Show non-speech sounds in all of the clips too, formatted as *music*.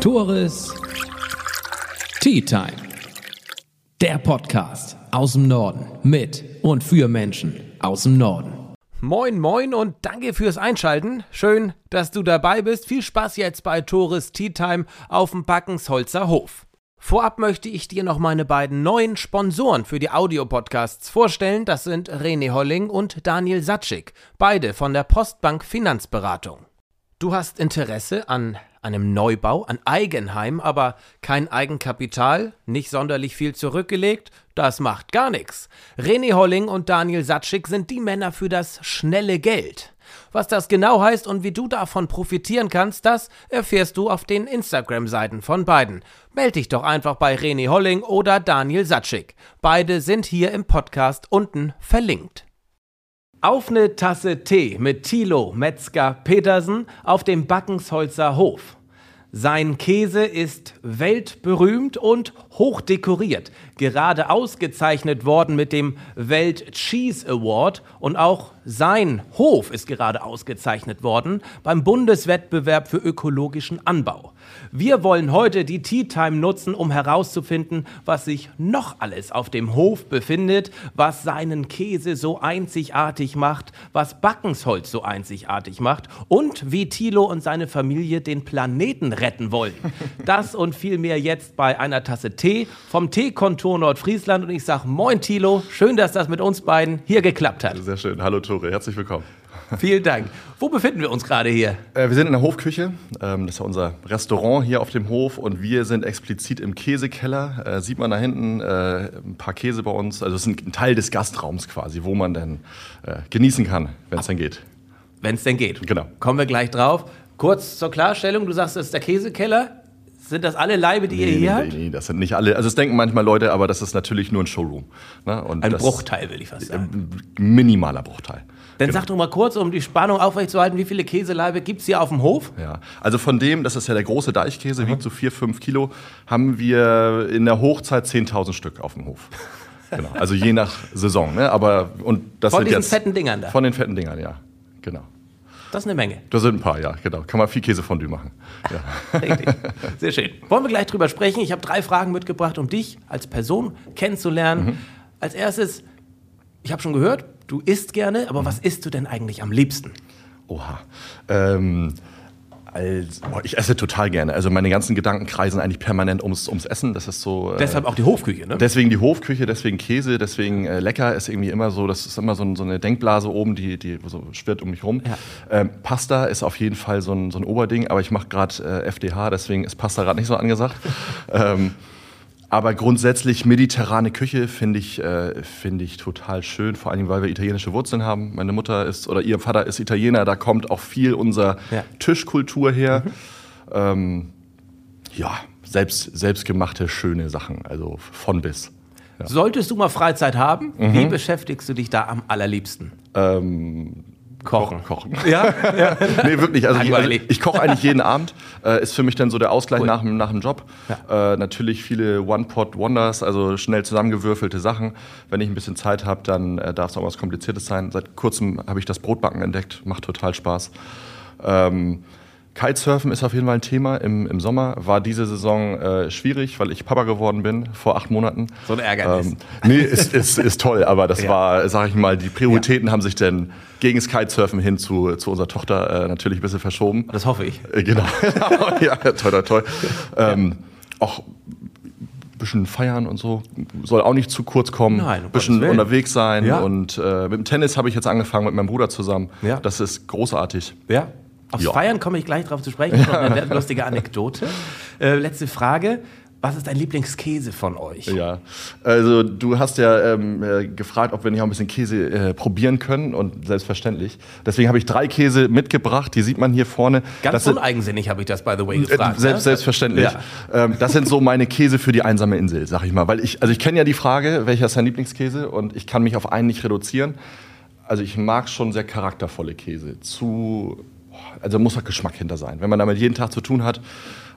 Tores Tea Time. Der Podcast aus dem Norden mit und für Menschen aus dem Norden. Moin, moin und danke fürs Einschalten. Schön, dass du dabei bist. Viel Spaß jetzt bei Tores Tea Time auf dem Backensholzer Hof. Vorab möchte ich dir noch meine beiden neuen Sponsoren für die Audiopodcasts vorstellen. Das sind René Holling und Daniel Satschik, beide von der Postbank Finanzberatung. Du hast Interesse an einem Neubau, an Eigenheim, aber kein Eigenkapital, nicht sonderlich viel zurückgelegt, das macht gar nichts. René Holling und Daniel Satschik sind die Männer für das schnelle Geld. Was das genau heißt und wie du davon profitieren kannst, das erfährst du auf den Instagram-Seiten von beiden. Meld dich doch einfach bei René Holling oder Daniel Satschik. Beide sind hier im Podcast unten verlinkt. Auf eine Tasse Tee mit Thilo Metzger Petersen auf dem Backensholzer Hof. Sein Käse ist weltberühmt und hochdekoriert, gerade ausgezeichnet worden mit dem Welt Cheese Award und auch sein Hof ist gerade ausgezeichnet worden beim Bundeswettbewerb für ökologischen Anbau. Wir wollen heute die Tea Time nutzen, um herauszufinden, was sich noch alles auf dem Hof befindet, was seinen Käse so einzigartig macht, was Backensholz so einzigartig macht und wie Thilo und seine Familie den Planeten retten wollen. *laughs* Das und viel mehr jetzt bei einer Tasse Tee vom Teekontor Nordfriesland und ich sage Moin Thilo, schön, dass das mit uns beiden hier geklappt hat. Sehr schön. Hallo Tore, herzlich willkommen. Vielen Dank. Wo befinden wir uns gerade hier? Äh, wir sind in der Hofküche. Ähm, das ist ja unser Restaurant hier auf dem Hof und wir sind explizit im Käsekeller. Äh, sieht man da hinten äh, ein paar Käse bei uns. Also es ist ein Teil des Gastraums quasi, wo man dann äh, genießen kann, wenn es dann geht. Wenn es denn geht. Genau. Kommen wir gleich drauf. Kurz zur Klarstellung, du sagst, das ist der Käsekeller. Sind das alle Leibe, die ihr hier nee, habt? nee, das sind nicht alle. Also es denken manchmal Leute, aber das ist natürlich nur ein Showroom. Ne? Ein Bruchteil, will ich fast sagen. Ein minimaler Bruchteil. Dann Genau. sag doch mal kurz, um die Spannung aufrechtzuerhalten, wie viele Käseleibe gibt es hier auf dem Hof? Ja, also von dem, das ist ja der große Deichkäse, wiegt so 4, 5 Kilo, haben wir in der Hochzeit 10.000 Stück auf dem Hof. *laughs* Genau, also je nach Saison. Ne? Aber, und das Von diesen jetzt, fetten Dingern da? Von den fetten Dingern, ja. Genau. Das ist eine Menge. Da sind ein paar, ja, genau. Kann man viel Käsefondue machen. Ja. *laughs* Richtig. Sehr schön. Wollen wir gleich drüber sprechen? Ich habe drei Fragen mitgebracht, um dich als Person kennenzulernen. Mhm. Als erstes, ich habe schon gehört, du isst gerne, Mhm. aber was isst du denn eigentlich am liebsten? Oha. Ähm, als, boah, ich esse total gerne. Also meine ganzen Gedanken kreisen eigentlich permanent ums, ums Essen. Das ist so. Äh, Deshalb auch die Hofküche, ne? Deswegen die Hofküche, deswegen Käse, deswegen äh, lecker ist irgendwie immer so, das ist immer so, ein, so eine Denkblase oben, die, die so schwirrt um mich rum. Ja. Ähm, Pasta ist auf jeden Fall so ein, so ein Oberding, aber ich mache gerade äh, FDH, deswegen ist Pasta gerade nicht so angesagt. *laughs* ähm, aber grundsätzlich mediterrane Küche finde ich, äh, finde ich total schön, vor allem weil wir italienische Wurzeln haben. Meine Mutter ist oder ihr Vater ist Italiener, da kommt auch viel unserer Ja. Tischkultur her. Ähm, ja, selbst, selbstgemachte schöne Sachen, also von bis. Solltest du mal Freizeit haben, Mhm. wie beschäftigst du dich da am allerliebsten? Ähm, Kochen. Kochen. *laughs* Ja? ja. nee, wirklich. Also ich, also ich koche eigentlich jeden Abend. Äh, ist für mich dann so der Ausgleich Cool. nach, dem- nach dem Job. Äh, natürlich viele One-Pot-Wonders, also schnell zusammengewürfelte Sachen. Wenn ich ein bisschen Zeit habe, dann äh, darf es auch was Kompliziertes sein. Seit kurzem habe ich das Brotbacken entdeckt. Macht total Spaß. Ähm, Kitesurfen ist auf jeden Fall ein Thema im, im Sommer. War diese Saison äh, schwierig, weil ich Papa geworden bin vor acht Monaten. So ein Ärgernis. Ähm, nee, ist, ist, ist toll, aber das *laughs* Ja. war, sag ich mal, die Prioritäten haben sich dann gegen das Kitesurfen hin zu, zu unserer Tochter äh, natürlich ein bisschen verschoben. Das hoffe ich. Äh, genau. *laughs* ja, toll, toll, toll. Ähm, auch ein bisschen feiern und so soll auch nicht zu kurz kommen. Nein, ein bisschen unterwegs sein. Ja. Und äh, mit dem Tennis habe ich jetzt angefangen mit meinem Bruder zusammen. Ja. Das ist großartig. Ja. Aufs Ja. Feiern komme ich gleich drauf zu sprechen. Noch eine *laughs* lustige Anekdote. Äh, letzte Frage. Was ist dein Lieblingskäse von euch? Ja, also du hast ja ähm, äh, gefragt, ob wir nicht auch ein bisschen Käse äh, probieren können und selbstverständlich. Deswegen habe ich drei Käse mitgebracht, die sieht man hier vorne. Ganz das uneigensinnig habe ich das, by the way, äh, gefragt. selbst, ne? selbstverständlich. Ja. Ähm, das sind so meine Käse für die einsame Insel, sag ich mal. Weil ich, also ich kenne ja die Frage, welcher ist dein Lieblingskäse und ich kann mich auf einen nicht reduzieren. Also ich mag schon sehr charaktervolle Käse. Zu, also muss auch Geschmack hinter sein. Wenn man damit jeden Tag zu tun hat,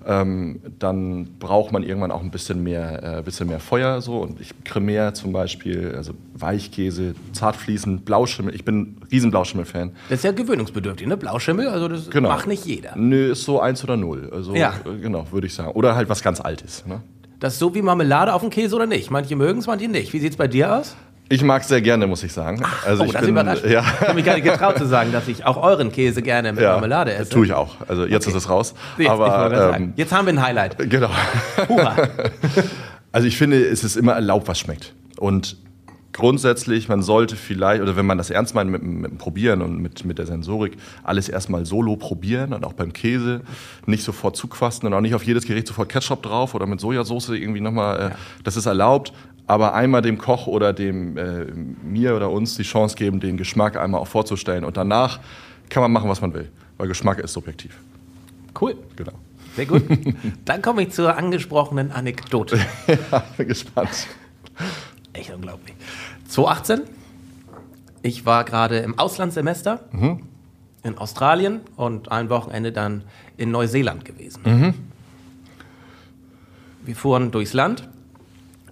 ähm, dann braucht man irgendwann auch ein bisschen mehr, äh, bisschen mehr Feuer. So. Und ich Cremere zum Beispiel, also Weichkäse, Zartfließen, Blauschimmel. Ich bin ein riesen Blauschimmel-Fan. Das ist ja gewöhnungsbedürftig, ne? Blauschimmel, also das Genau. macht nicht jeder. Nö, ist so eins oder null. Also, Ja. äh, genau, würde ich sagen. Oder halt was ganz Altes. Ne? Das ist so wie Marmelade auf dem Käse oder nicht? Manche mögen es, manche nicht. Wie sieht's bei dir aus? Ich mag es sehr gerne, muss ich sagen. also oh, ich das bin, überrascht. ja, Ich habe mich gar nicht getraut zu sagen, dass ich auch euren Käse gerne mit ja, Marmelade esse. Tue ich auch. Also jetzt Okay. ist es raus. Jetzt, Aber ähm, Jetzt haben wir ein Highlight. genau. *laughs* Also ich finde, es ist immer erlaubt, was schmeckt. Und grundsätzlich, man sollte vielleicht, oder wenn man das ernst meint mit, mit dem Probieren und mit, mit der Sensorik, alles erstmal solo probieren und auch beim Käse nicht sofort zuquasten und auch nicht auf jedes Gericht sofort Ketchup drauf oder mit Sojasauce irgendwie nochmal, äh, das ist erlaubt. Aber einmal dem Koch oder dem äh, mir oder uns die Chance geben, den Geschmack einmal auch vorzustellen. Und danach kann man machen, was man will. Weil Geschmack ist subjektiv. Cool. Genau. Sehr gut. *laughs* Dann komme ich zur angesprochenen Anekdote. *laughs* ja, bin gespannt. Echt unglaublich. 2018. Ich war gerade im Auslandssemester in Australien und ein Wochenende dann in Neuseeland gewesen. Wir fuhren durchs Land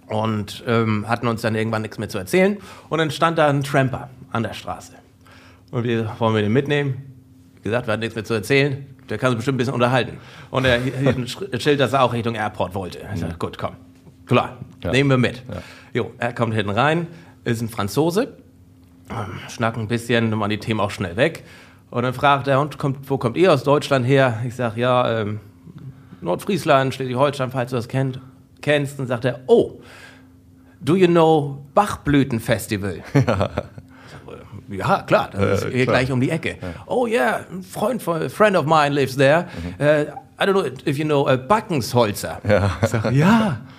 und ähm, hatten uns dann irgendwann nichts mehr zu erzählen. Und dann stand da ein Tramper an der Straße. Und wir wollen wir den mitnehmen. Wie gesagt, wir hatten nichts mehr zu erzählen. Der kann sich bestimmt ein bisschen unterhalten. Und er hielt ein Sch- Schild, dass er auch Richtung Airport wollte. Ich sagte, gut, komm. Klar, Ja. nehmen wir mit. Ja. Jo, er kommt hinten rein, ist ein Franzose, ähm, schnacken ein bisschen, dann waren die Themen auch schnell weg. Und dann fragt er, und kommt, wo kommt ihr aus Deutschland her? Ich sage, ja, ähm, Nordfriesland, Schleswig-Holstein, falls du das kennt, kennst. Dann sagt er, oh, do you know Bachblütenfestival? *laughs* Sag, äh, ja, klar, das ist Äh, hier klar. gleich um die Ecke. Oh yeah, ein Freund von, a friend of mine lives there. Mhm. Uh, I don't know if you know uh, Backensholzer. Ich sag, ja. *laughs*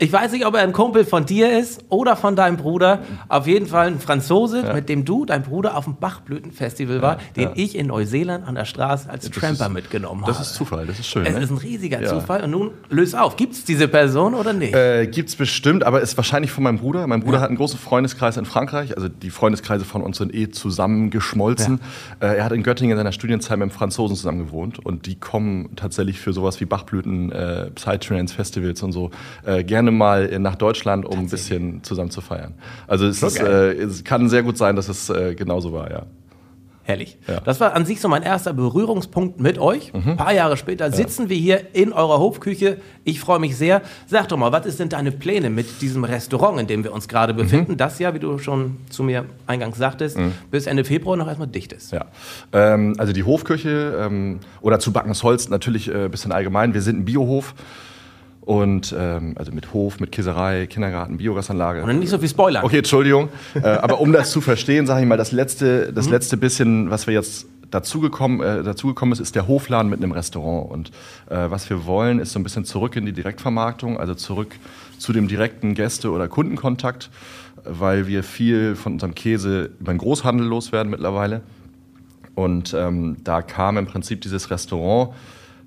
Ich weiß nicht, ob er ein Kumpel von dir ist oder von deinem Bruder. Auf jeden Fall ein Franzose, mit dem du, dein Bruder, auf dem Bachblütenfestival war, den ja. ich in Neuseeland an der Straße als Tramper ist- mitgenommen Das habe. ist Zufall, das ist schön. es ne? ist ein riesiger Ja. Zufall. Und nun löse auf. Gibt es diese Person oder nicht? Äh, gibt's bestimmt, aber ist wahrscheinlich von meinem Bruder. Mein Bruder hat einen großen Freundeskreis in Frankreich. Also die Freundeskreise von uns sind eh zusammengeschmolzen. Äh, er hat in Göttingen in seiner Studienzeit mit einem Franzosen zusammen gewohnt und die kommen tatsächlich für sowas wie Bachblüten, äh, Psytrance Festivals und so äh, gerne mal äh, nach Deutschland, um ein bisschen zusammen zu feiern. Also es, ist, äh, es kann sehr gut sein, dass es äh, genauso war, ja. Herrlich. Ja. Das war an sich so mein erster Berührungspunkt mit euch. Mhm. Ein paar Jahre später sitzen wir hier in eurer Hofküche. Ich freue mich sehr. Sag doch mal, was denn deine Pläne mit diesem Restaurant, in dem wir uns gerade befinden? Mhm. Das ja, wie du schon zu mir eingangs sagtest, bis Ende Februar noch erstmal dicht ist. Ja, ähm, also die Hofküche ähm, oder zu Backensholz natürlich äh, ein bisschen allgemein. Wir sind ein Biohof und ähm, also mit Hof, mit Käserei, Kindergarten, Biogasanlage. Und nicht so viel Spoilern. Okay, Entschuldigung. äh, aber um das zu verstehen, sage ich mal, das letzte, das letzte bisschen, was wir jetzt dazugekommen, äh, dazugekommen ist, ist der Hofladen mit einem Restaurant. Und äh, was wir wollen, ist so ein bisschen zurück in die Direktvermarktung, also zurück zu dem direkten Gäste- oder Kundenkontakt, weil wir viel von unserem Käse über den Großhandel loswerden mittlerweile. Und ähm, da kam im Prinzip dieses Restaurant,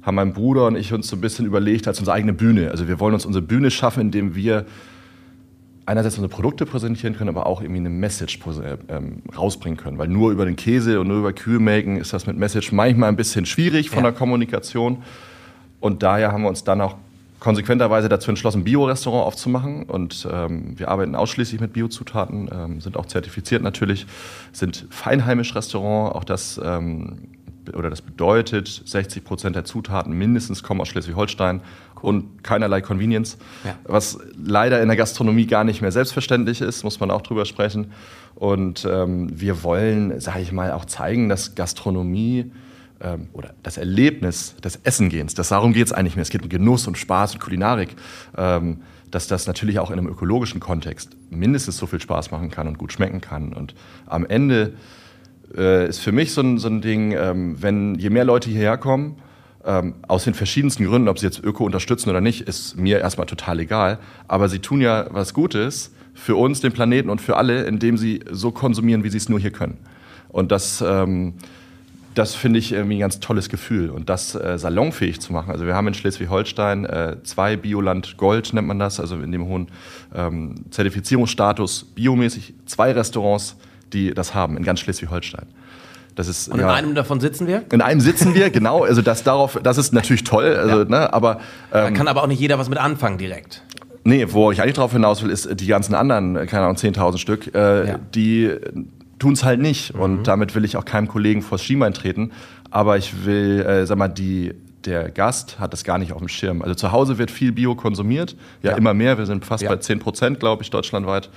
haben mein Bruder und ich uns so ein bisschen überlegt als unsere eigene Bühne. Also wir wollen uns unsere Bühne schaffen, indem wir einerseits unsere Produkte präsentieren können, aber auch irgendwie eine Message ähm, rausbringen können. Weil nur über den Käse und nur über Kühlmaken ist das mit Message manchmal ein bisschen schwierig von Ja. der Kommunikation. Und daher haben wir uns dann auch konsequenterweise dazu entschlossen, ein Bio-Restaurant aufzumachen. Und ähm, wir arbeiten ausschließlich mit Biozutaten, ähm, sind auch zertifiziert natürlich, sind feinheimisch Restaurant. Auch das, ähm, oder das bedeutet, 60 Prozent der Zutaten mindestens kommen aus Schleswig-Holstein und keinerlei Convenience. Ja. Was leider in der Gastronomie gar nicht mehr selbstverständlich ist, muss man auch drüber sprechen. Und ähm, wir wollen, sage ich mal, auch zeigen, dass Gastronomie ähm, oder das Erlebnis des Essengehens, das darum geht es eigentlich mehr. Es geht um Genuss und Spaß und Kulinarik, ähm, dass das natürlich auch in einem ökologischen Kontext mindestens so viel Spaß machen kann und gut schmecken kann. Und am Ende äh, ist für mich so ein, so ein Ding, ähm, wenn je mehr Leute hierher kommen, ähm, aus den verschiedensten Gründen, ob sie jetzt Öko unterstützen oder nicht, ist mir erstmal total egal. Aber sie tun ja was Gutes für uns, den Planeten und für alle, indem sie so konsumieren, wie sie es nur hier können. Und das, ähm, das finde ich irgendwie ein ganz tolles Gefühl. Und das äh, salonfähig zu machen. Also wir haben in Schleswig-Holstein äh, zwei Bioland Gold, nennt man das, also in dem hohen ähm, Zertifizierungsstatus biomäßig, zwei Restaurants, die das haben in ganz Schleswig-Holstein. Das ist, Und in einem davon sitzen wir? In einem sitzen wir, genau. Also das darauf, das ist natürlich toll. Also, Ja. ne, aber Da ähm, kann aber auch nicht jeder was mit anfangen direkt. nee, wo ich eigentlich drauf hinaus will, ist die ganzen anderen, keine Ahnung, 10.000 Stück, äh, Ja. die tun es halt nicht. Mhm. Und damit will ich auch keinem Kollegen vors Schienbein treten. Aber ich will, äh, sag mal, die der Gast hat das gar nicht auf dem Schirm. Also zu Hause wird viel Bio konsumiert, ja, Ja. immer mehr. Wir sind fast Ja. bei 10 Prozent, glaube ich, deutschlandweit.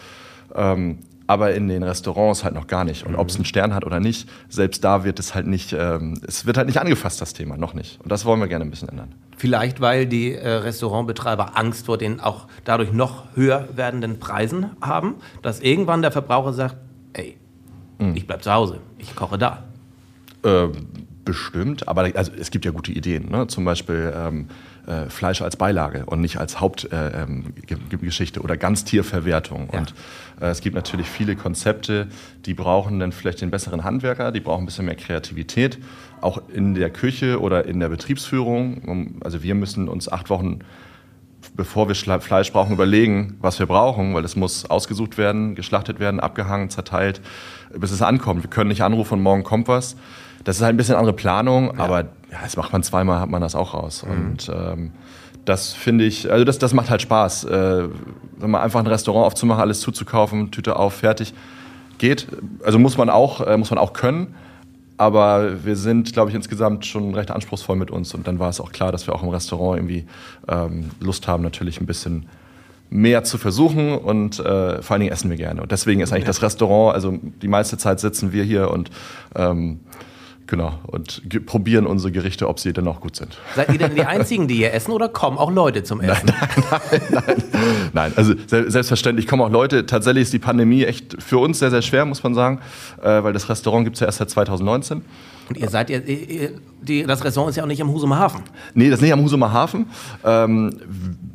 Ähm, aber in den Restaurants halt noch gar nicht. Und ob es einen Stern hat oder nicht, selbst da wird es halt nicht, ähm, es wird halt nicht angefasst, das Thema, noch nicht. Und das wollen wir gerne ein bisschen ändern. Vielleicht, weil die äh, Restaurantbetreiber Angst vor den auch dadurch noch höher werdenden Preisen haben, dass irgendwann der Verbraucher sagt, ey, Mhm. ich bleib zu Hause, ich koche da. Äh, bestimmt, aber also, es gibt ja gute Ideen. Ne? Zum Beispiel ähm, äh, Fleisch als Beilage und nicht als Hauptgeschichte äh, ähm, oder Ganztierverwertung. Ja. Und äh, es gibt natürlich viele Konzepte, die brauchen dann vielleicht den besseren Handwerker, die brauchen ein bisschen mehr Kreativität, auch in der Küche oder in der Betriebsführung. Also wir müssen uns acht Wochen bevor wir Fleisch brauchen, überlegen, was wir brauchen, weil es muss ausgesucht werden, geschlachtet werden, abgehangen, zerteilt, bis es ankommt. Wir können nicht anrufen und morgen kommt was. Das ist halt ein bisschen andere Planung, aber ja, das macht man zweimal, hat man das auch raus. Und ähm, das finde ich, also das, das macht halt Spaß. Äh, sag mal, einfach ein Restaurant aufzumachen, alles zuzukaufen, Tüte auf, fertig. Geht. Also muss man auch, äh, muss man auch können. Aber wir sind, glaube ich, insgesamt schon recht anspruchsvoll mit uns. Und dann war es auch klar, dass wir auch im Restaurant irgendwie ähm, Lust haben, natürlich ein bisschen mehr zu versuchen. Und äh, vor allen Dingen essen wir gerne. Und deswegen ist eigentlich das Restaurant, also die meiste Zeit sitzen wir hier und ähm, genau und probieren unsere Gerichte, ob sie denn auch gut sind. Seid ihr denn die Einzigen, die hier essen oder kommen auch Leute zum Essen? Nein, also se selbstverständlich kommen auch Leute. Tatsächlich ist die Pandemie echt für uns sehr, sehr schwer, muss man sagen, äh, weil das Restaurant gibt es ja erst seit 2019. Und ihr seid, die, das Restaurant ist ja auch nicht am Husumer Hafen. Nee, das ist nicht am Husumer Hafen. Ähm,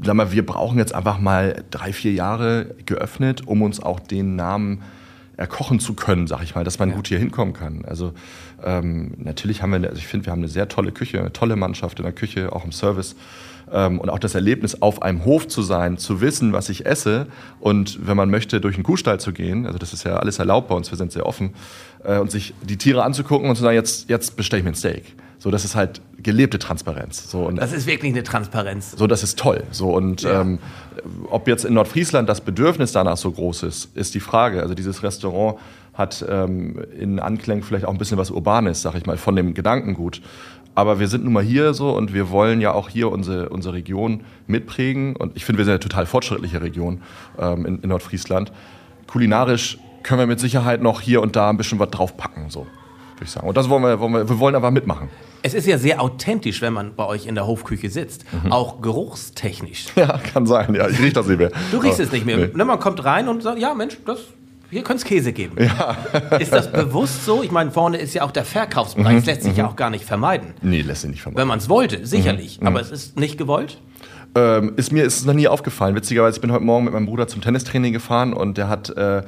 sag mal, wir brauchen jetzt einfach mal drei, vier Jahre geöffnet, um uns auch den Namen erkochen zu können, sag ich mal, dass man gut hier hinkommen kann. Also ähm, natürlich haben wir, also ich finde, wir haben eine sehr tolle Küche, eine tolle Mannschaft in der Küche, auch im Service. Ähm, und auch das Erlebnis, auf einem Hof zu sein, zu wissen, was ich esse und wenn man möchte, durch einen Kuhstall zu gehen, also das ist ja alles erlaubt bei uns, wir sind sehr offen, äh, und sich die Tiere anzugucken und zu sagen, jetzt, jetzt bestelle ich mir ein Steak. So, das ist halt gelebte Transparenz. So, und Das ist wirklich eine Transparenz. so, das ist toll. So, und Ja. ähm, ob jetzt in Nordfriesland das Bedürfnis danach so groß ist, ist die Frage. Also dieses Restaurant hat ähm, in Anklang vielleicht auch ein bisschen was Urbanes, sag ich mal, von dem Gedankengut. Aber wir sind nun mal hier so und wir wollen ja auch hier unsere, unsere Region mitprägen. Und ich finde, wir sind eine total fortschrittliche Region ähm, in, in Nordfriesland. Kulinarisch können wir mit Sicherheit noch hier und da ein bisschen was draufpacken, so würde ich sagen. Und das wollen wir, wollen wir, wir wollen aber mitmachen. Es ist ja sehr authentisch, wenn man bei euch in der Hofküche sitzt. Auch geruchstechnisch. *laughs* Ja, kann sein. Ja, ich riech das nicht mehr. Du riechst Aber- es nicht mehr. Nee. Ne, man kommt rein und sagt, ja Mensch, das, hier könnte es Käse geben. Ist das bewusst so? Ich meine, vorne ist ja auch der Verkaufspreis, Mhm, das lässt sich ja auch gar nicht vermeiden. Nee, lässt sich nicht vermeiden. Wenn man es wollte, sicherlich. Mhm, Aber es ist nicht gewollt. Ähm, ist mir ist es noch nie aufgefallen. Witzigerweise, ich bin heute Morgen mit meinem Bruder zum Tennistraining gefahren und der hat äh,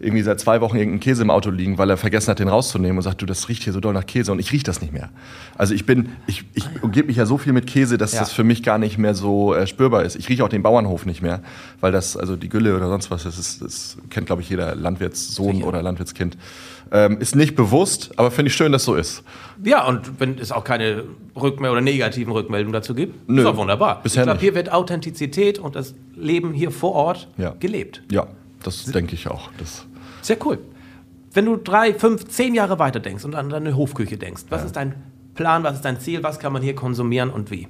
irgendwie seit zwei Wochen irgendeinen Käse im Auto liegen, weil er vergessen hat, den rauszunehmen und sagt, du, das riecht hier so doll nach Käse und ich riech das nicht mehr. Also ich bin, ich, ich umgebe mich ja so viel mit Käse, dass Ja. das für mich gar nicht mehr so äh, spürbar ist. Ich rieche auch den Bauernhof nicht mehr, weil das, also die Gülle oder sonst was, das, ist, das kennt, glaube ich, jeder Landwirtssohn Sicher. oder Landwirtskind. Ähm, ist nicht bewusst, aber finde ich schön, dass so ist. Ja, und wenn es auch keine Rückmeldung oder negativen Rückmeldungen dazu gibt, Nö, ist doch wunderbar. bisher ich glaube, hier wird Authentizität und das Leben hier vor Ort Ja. gelebt. Ja, das denke ich auch. Das, Sehr cool. Wenn du drei, fünf, zehn Jahre weiter denkst und an deine Hofküche denkst, was ist dein Plan, was ist dein Ziel, was kann man hier konsumieren und wie?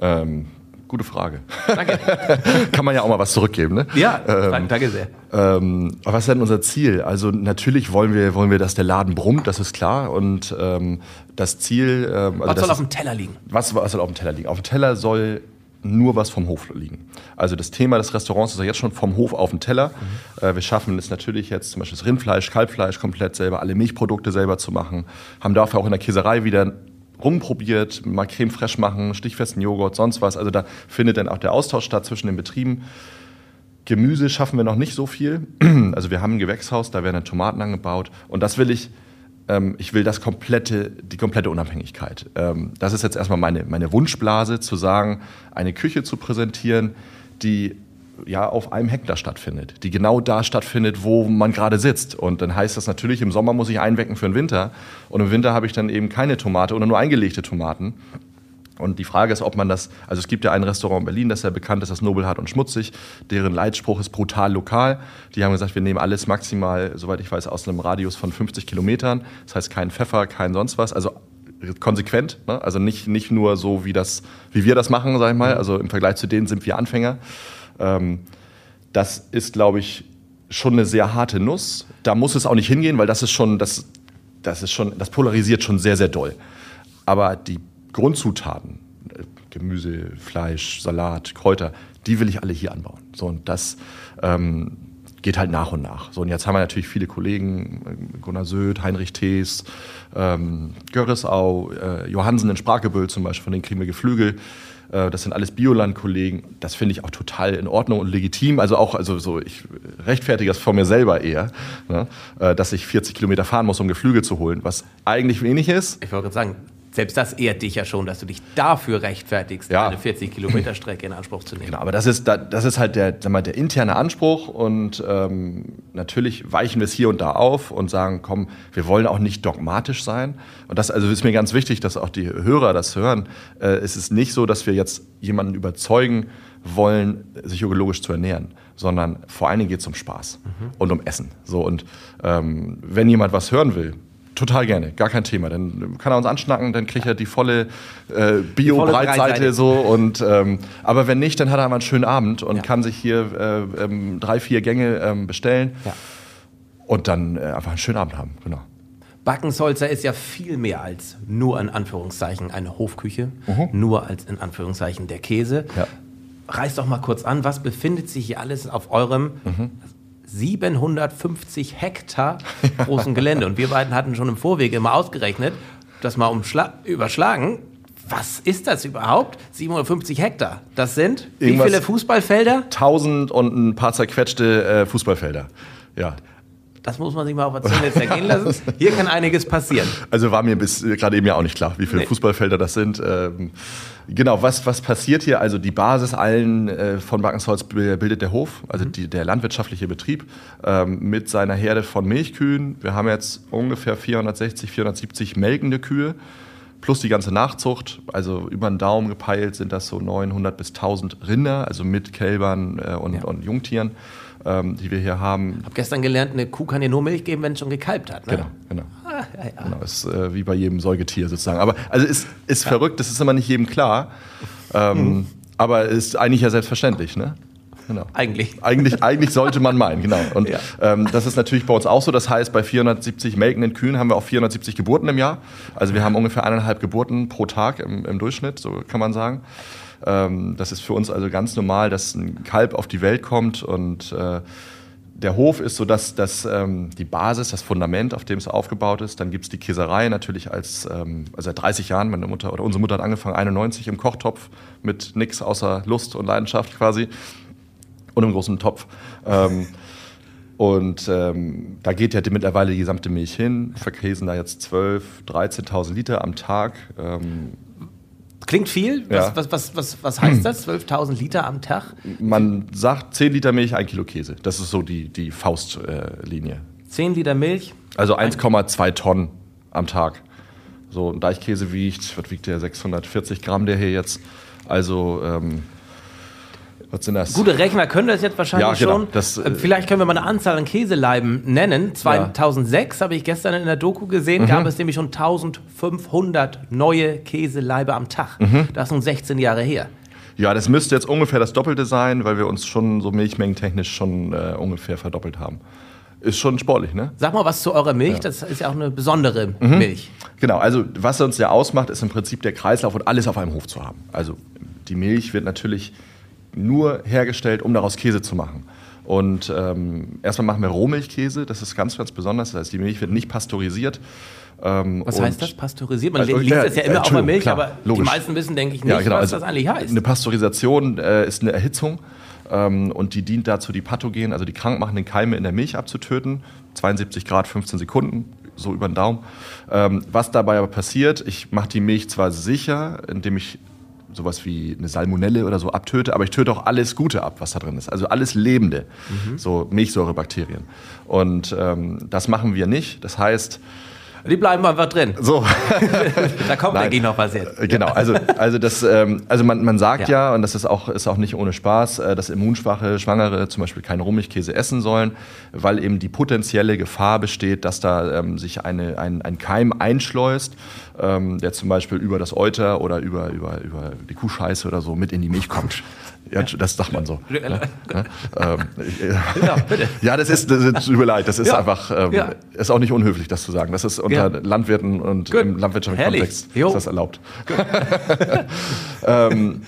ähm, gute Frage. Danke. *laughs* Kann man ja auch mal was zurückgeben, ne? ja, danke sehr. Ähm, was ist denn unser Ziel? Also natürlich wollen wir, wollen wir, dass der Laden brummt, das ist klar. Und ähm, das Ziel, ähm, also Was soll auf dem Teller liegen? was, was soll auf dem Teller liegen? Auf dem Teller soll nur was vom Hof liegen. Also das Thema des Restaurants ist ja jetzt schon vom Hof auf den Teller. Äh, wir schaffen es natürlich jetzt zum Beispiel das Rindfleisch, Kalbfleisch komplett selber, alle Milchprodukte selber zu machen. Haben dafür auch in der Käserei wieder rumprobiert, mal Creme fraiche machen, stichfesten Joghurt, sonst was. Also da findet dann auch der Austausch statt zwischen den Betrieben. Gemüse schaffen wir noch nicht so viel. *clears throat* Also wir haben ein Gewächshaus, da werden dann Tomaten angebaut. Und das will ich, ähm, ich will das komplette, die komplette Unabhängigkeit. Ähm, das ist jetzt erstmal meine, meine Wunschblase, zu sagen, eine Küche zu präsentieren, die ja auf einem Hektar stattfindet, die genau da stattfindet, wo man gerade sitzt. Und dann heißt das natürlich, im Sommer muss ich einwecken für den Winter und im Winter habe ich dann eben keine Tomate oder nur eingelegte Tomaten. Und die Frage ist, ob man das, also es gibt ja ein Restaurant in Berlin, das sehr bekannt ist, das Nobelhart und Schmutzig. Deren Leitspruch ist brutal lokal. Die haben gesagt, wir nehmen alles maximal, soweit ich weiß, aus einem Radius von 50 Kilometern. Das heißt kein Pfeffer, kein sonst was. Also konsequent, ne? also nicht, nicht nur so, wie, das, wie wir das machen, sag ich mal. Also im Vergleich zu denen sind wir Anfänger. Ähm, das ist, glaube ich, schon eine sehr harte Nuss. Da muss es auch nicht hingehen, weil das ist schon, das, das ist schon, das polarisiert schon sehr, sehr doll. Aber die Grundzutaten, äh, Gemüse, Fleisch, Salat, Kräuter, die will ich alle hier anbauen. So, und das ähm, geht halt nach und nach. So, und jetzt haben wir natürlich viele Kollegen, äh, Gunnar Söth, Heinrich Thees, ähm, Görresau, äh, Johansen in Sprachgebüll zum Beispiel, von denen kriegen wir Geflügel. Äh, das sind alles Bioland-Kollegen. Das finde ich auch total in Ordnung und legitim. Also auch, also so, ich rechtfertige das vor mir selber eher, ne? Dass ich 40 Kilometer fahren muss, um Geflügel zu holen, was eigentlich wenig ist. Ich wollte gerade sagen, selbst das ehrt dich ja schon, dass du dich dafür rechtfertigst, ja. eine 40 Kilometer Strecke in Anspruch zu nehmen. Genau, aber das ist, das ist halt der, mal, der interne Anspruch und ähm, natürlich weichen wir es hier und da auf und sagen, komm, wir wollen auch nicht dogmatisch sein. Und das also ist mir ganz wichtig, dass auch die Hörer das hören. Äh, es ist nicht so, dass wir jetzt jemanden überzeugen wollen, sich ökologisch zu ernähren, sondern vor allen Dingen geht es um Spaß mhm. und um Essen. So und ähm, wenn jemand was hören will, Total gerne, gar kein Thema. Dann kann er uns anschnacken, dann kriegt er die volle äh, Bio-Breitseite so. Und, ähm, aber wenn nicht, dann hat er mal einen schönen Abend und ja. kann sich hier äh, ähm, drei, vier Gänge ähm, bestellen ja. und dann äh, einfach einen schönen Abend haben. Genau. Backensolzer ist ja viel mehr als nur in Anführungszeichen eine Hofküche, mhm. nur als in Anführungszeichen der Käse. Ja. Reiß doch mal kurz an, was befindet sich hier alles auf eurem mhm. 750 Hektar *laughs* großen Gelände. Und wir beiden hatten schon im Vorweg immer ausgerechnet, das mal überschlagen. Was ist das überhaupt? 750 Hektar. Das sind Irgendwas wie viele Fußballfelder? 1000 und ein paar zerquetschte äh, Fußballfelder. Ja. Das muss man sich mal auf der Zunge zergehen lassen. *laughs* Hier kann einiges passieren. Also war mir bis gerade eben ja auch nicht klar, wie viele nee. Fußballfelder das sind. Ähm, genau, was, was passiert hier? Also die Basis allen äh, von Backensholz bildet der Hof, also mhm. die, der landwirtschaftliche Betrieb ähm, mit seiner Herde von Milchkühen. Wir haben jetzt ungefähr 460, 470 melkende Kühe plus die ganze Nachzucht. Also über den Daumen gepeilt sind das so 900 bis 1000 Rinder, also mit Kälbern äh, und, ja. und Jungtieren ähm, die wir hier haben. Ich habe gestern gelernt, eine Kuh kann dir nur Milch geben, wenn es schon gekalbt hat. Ne? Genau, genau. Ah, ja, ja. genau ist äh, wie bei jedem Säugetier sozusagen. Aber also ist, ist ja. verrückt, das ist immer nicht jedem klar. Ähm, mhm. Aber ist eigentlich ja selbstverständlich, ne? Genau. Eigentlich. eigentlich. Eigentlich sollte man meinen, genau. Und ja. ähm, das ist natürlich bei uns auch so. Das heißt, bei 470 melkenden Kühen haben wir auch 470 Geburten im Jahr. Also wir haben ungefähr eineinhalb Geburten pro Tag im, im Durchschnitt, so kann man sagen. Ähm, das ist für uns also ganz normal, dass ein Kalb auf die Welt kommt und äh, der Hof ist so dass, dass ähm, die Basis, das Fundament, auf dem es aufgebaut ist. Dann gibt es die Käserei natürlich als, ähm, also seit 30 Jahren, meine Mutter oder unsere Mutter hat angefangen, 91 im Kochtopf mit nichts außer Lust und Leidenschaft quasi und im großen Topf. Ähm, *laughs* und ähm, da geht ja mittlerweile die gesamte Milch hin, verkäsen da jetzt 12.000, 13.000 Liter am Tag. Klingt viel. Was, ja. was, was, was, was heißt das? 12.000 Liter am Tag? Man sagt 10 Liter Milch, 1 Kilo Käse. Das ist so die, die Faustlinie. Äh, 10 Liter Milch? Also 1,2 Tonnen am Tag. So ein Deichkäse wiegt, was wiegt der? 640 Gramm der hier jetzt. Also ähm, was sind das? Gute Rechner können das jetzt wahrscheinlich ja, genau. schon. Das, äh, Vielleicht können wir mal eine Anzahl an Käseleiben nennen. 2006 ja. habe ich gestern in der Doku gesehen, mhm. gab es nämlich schon 1500 neue Käseleibe am Tag. Mhm. Das sind 16 Jahre her. Ja, das müsste jetzt ungefähr das Doppelte sein, weil wir uns schon so milchmengentechnisch schon äh, ungefähr verdoppelt haben. Ist schon sportlich, ne? Sag mal was zu eurer Milch. Ja. Das ist ja auch eine besondere mhm. Milch. Genau, also was uns ja ausmacht, ist im Prinzip der Kreislauf und alles auf einem Hof zu haben. Also die Milch wird natürlich nur hergestellt, um daraus Käse zu machen. Und ähm, erstmal machen wir Rohmilchkäse, das ist ganz, ganz besonders. Das heißt, die Milch wird nicht pasteurisiert. Ähm, Was heißt das, pasteurisiert? Man also, liest ja, das ja immer auf der Milch, klar, aber logisch. die meisten wissen, denke ich, nicht, ja, genau. was also, das eigentlich heißt. Eine Pasteurisation äh, ist eine Erhitzung ähm, und die dient dazu, die Pathogen, also die krankmachenden Keime in der Milch abzutöten. 72 Grad, 15 Sekunden, so über den Daumen. Ähm, was dabei aber passiert, ich mache die Milch zwar sicher, indem ich sowas wie eine Salmonelle oder so abtöte, aber ich töte auch alles Gute ab, was da drin ist. Also alles Lebende, mhm. so Milchsäurebakterien. Und ähm, das machen wir nicht. Das heißt, die bleiben einfach drin. So. *laughs* da kommt Nein. eigentlich noch was jetzt. Genau, also, also, das, ähm, also man, man sagt ja. ja. und das ist auch, ist auch nicht ohne Spaß, äh, dass immunschwache Schwangere zum Beispiel keinen Rummigkäse essen sollen, weil eben die potenzielle Gefahr besteht, dass da ähm, sich eine, ein, ein Keim einschleust, ähm, der zum Beispiel über das Euter oder über, über, über die Kuhscheiße oder so mit in die Milch kommt. Ja, das sagt man so. Ja, ähm, *laughs* ja, ja, das ist, das ist, tut mir leid, das ist ja. einfach, ähm, ja. ist auch nicht unhöflich, das zu sagen. Das ist unter Landwirten und Good. im landwirtschaftlichen Herrlich. Kontext jo. ist das erlaubt. *laughs* ähm,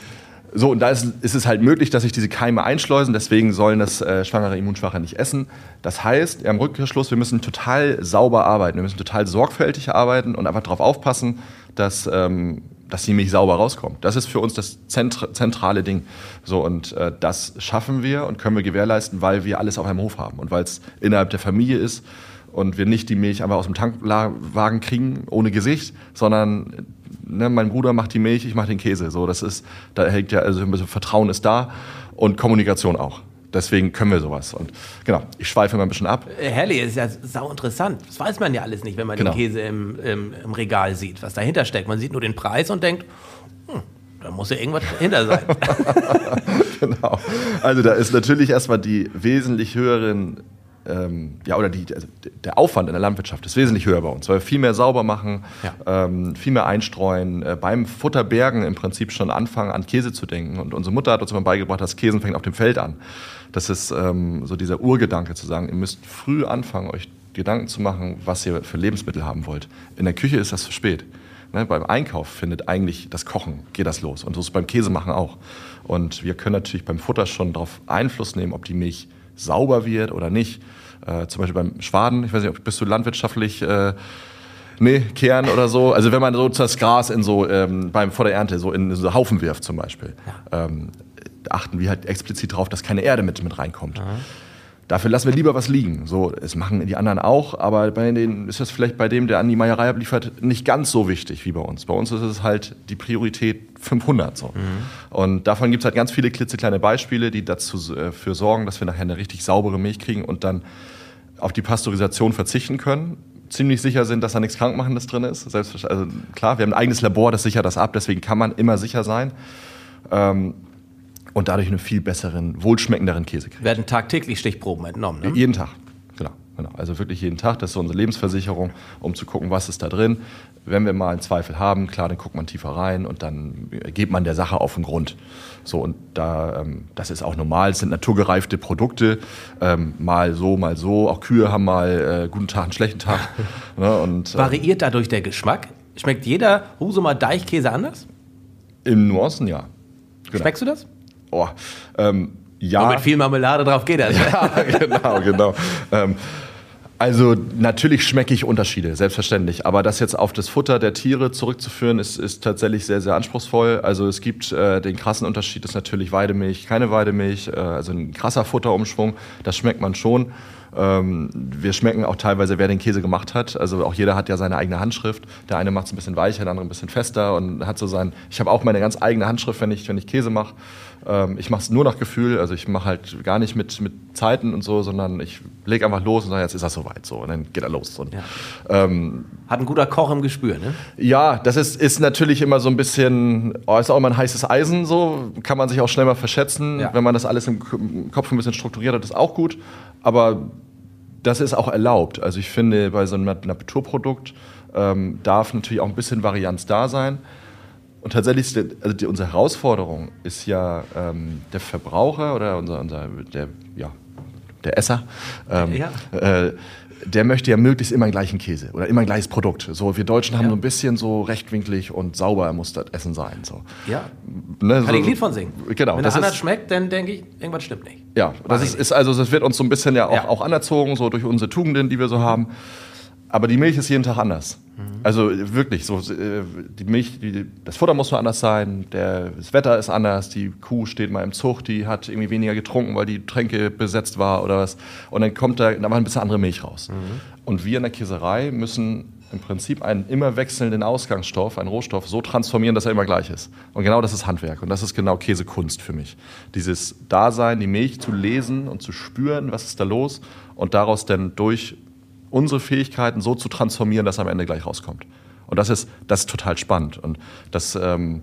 so, und da ist, ist, es halt möglich, dass sich diese Keime einschleusen, deswegen sollen das äh, schwangere Immunschwache nicht essen. Das heißt, am Rückschluss, wir müssen total sauber arbeiten, wir müssen total sorgfältig arbeiten und einfach darauf aufpassen, dass ähm, dass die Milch sauber rauskommt. Das ist für uns das zentrale Ding. So, und äh, das schaffen wir und können wir gewährleisten, weil wir alles auf einem Hof haben und weil es innerhalb der Familie ist und wir nicht die Milch einfach aus dem Tankwagen kriegen, ohne Gesicht, sondern ne, mein Bruder macht die Milch, ich mache den Käse. So, das ist, da hängt ja, also ein bisschen Vertrauen ist da und Kommunikation auch. Deswegen können wir sowas. Und genau, ich schweife mal ein bisschen ab. Äh, Herrlich, ist ja sau interessant. Das weiß man ja alles nicht, wenn man genau. den Käse im, im, im, Regal sieht, was dahinter steckt. Man sieht nur den Preis und denkt, hm, da muss ja irgendwas dahinter sein. *laughs* genau. Also da ist natürlich erstmal die wesentlich höheren ähm, ja, oder die, also der Aufwand in der Landwirtschaft ist wesentlich höher bei uns, weil wir viel mehr sauber machen, ja. ähm, viel mehr einstreuen, äh, beim Futterbergen im Prinzip schon anfangen, an Käse zu denken. Und unsere Mutter hat uns immer beigebracht, dass Käse fängt auf dem Feld an. Das ist ähm, so dieser Urgedanke zu sagen, ihr müsst früh anfangen, euch Gedanken zu machen, was ihr für Lebensmittel haben wollt. In der Küche ist das zu spät. Ne, beim Einkauf findet eigentlich das Kochen, geht das los. Und so ist es beim Käsemachen auch. Und wir können natürlich beim Futter schon darauf Einfluss nehmen, ob die Milch sauber wird oder nicht. Äh, zum Beispiel beim Schwaden, ich weiß nicht, bist du landwirtschaftlich äh, Nee, kehren oder so. Also wenn man so das Gras in so ähm, beim vor der Ernte so in so Haufen wirft zum Beispiel, ja. ähm, achten wir halt explizit darauf, dass keine Erde mit, mit reinkommt. Mhm. Dafür lassen wir lieber was liegen. So, es machen die anderen auch, aber bei denen ist das vielleicht bei dem, der an die Meierei abliefert, nicht ganz so wichtig wie bei uns. Bei uns ist es halt die Priorität 500 so. Mhm. Und davon gibt es halt ganz viele klitzekleine Beispiele, die dazu äh, für sorgen, dass wir nachher eine richtig saubere Milch kriegen und dann auf die Pasteurisation verzichten können ziemlich sicher sind, dass da nichts Krankmachendes drin ist. Selbst, also klar, wir haben ein eigenes Labor, das sichert das ab, deswegen kann man immer sicher sein. Ähm, und dadurch einen viel besseren, wohlschmeckenderen Käse kriegen. Werden tagtäglich Stichproben entnommen, ne? Jeden Tag, genau, genau. Also wirklich jeden Tag, das ist so unsere Lebensversicherung, um zu gucken, was ist da drin. Wenn wir mal einen Zweifel haben, klar, dann guckt man tiefer rein und dann geht man der Sache auf den Grund. So, und da, ähm, das ist auch normal, es sind naturgereifte Produkte, ähm, mal so, mal so. Auch Kühe haben mal äh, guten Tag, einen schlechten Tag. *laughs* ne, und, ähm, Variiert dadurch der Geschmack? Schmeckt jeder Husumer Deichkäse anders? In Nuancen, ja. Genau. Schmeckst du das? Oh, ähm, ja. Und mit viel Marmelade drauf geht das. *laughs* Ja, genau, genau. ähm, also natürlich schmecke ich Unterschiede, selbstverständlich. Aber das jetzt auf das Futter der Tiere zurückzuführen, ist, ist tatsächlich sehr, sehr anspruchsvoll. Also es gibt äh, den krassen Unterschied, ist natürlich Weidemilch, keine Weidemilch, äh, also ein krasser Futterumschwung, das schmeckt man schon. Ähm, wir schmecken auch teilweise, wer den Käse gemacht hat. Also auch jeder hat ja seine eigene Handschrift. Der eine macht es ein bisschen weicher, der andere ein bisschen fester und hat so sein. Ich habe auch meine ganz eigene Handschrift, wenn ich, wenn ich Käse mache. Ähm, ich mache es nur nach Gefühl. Also ich mache halt gar nicht mit, mit Zeiten und so, sondern ich lege einfach los und sage, jetzt ist das soweit so. Und dann geht er los. Und, ja. ähm, hat ein guter Koch im Gespür, ne? Ja, das ist, ist natürlich immer so ein bisschen, oh, ist auch immer ein heißes Eisen so. Kann man sich auch schnell mal verschätzen. Ja. Wenn man das alles im Kopf ein bisschen strukturiert hat, ist auch gut. Aber das ist auch erlaubt. Also ich finde, bei so einem Naturprodukt ähm, darf natürlich auch ein bisschen Varianz da sein. Und tatsächlich, ist also die, unsere Herausforderung ist ja ähm, der Verbraucher oder unser, unser der, ja, der Esser. Ähm, ja. Äh, der möchte ja möglichst immer einen gleichen Käse oder immer ein gleiches Produkt. So, wir Deutschen haben ja. so ein bisschen so rechtwinklig und sauber muss das Essen sein. So. Ja. Ne, Kann so, ich ein Lied von singen. Genau. Wenn das anders schmeckt, dann denke ich, irgendwas stimmt nicht. Ja, das ist, ist, also, das wird uns so ein bisschen ja auch, ja. auch anerzogen, so durch unsere Tugenden, die wir so haben. Aber die Milch ist jeden Tag anders. Mhm. Also wirklich, so äh, die Milch, die, das Futter muss nur anders sein, der, das Wetter ist anders, die Kuh steht mal im Zug, die hat irgendwie weniger getrunken, weil die Tränke besetzt war oder was. Und dann kommt da, da mal ein bisschen andere Milch raus. Mhm. Und wir in der Käserei müssen im Prinzip einen immer wechselnden Ausgangsstoff, einen Rohstoff, so transformieren, dass er immer gleich ist. Und genau das ist Handwerk. Und das ist genau Käsekunst für mich. Dieses Dasein, die Milch zu lesen und zu spüren, was ist da los und daraus dann durch unsere Fähigkeiten so zu transformieren, dass am Ende gleich rauskommt. Und das ist, das ist total spannend. Und das, ähm,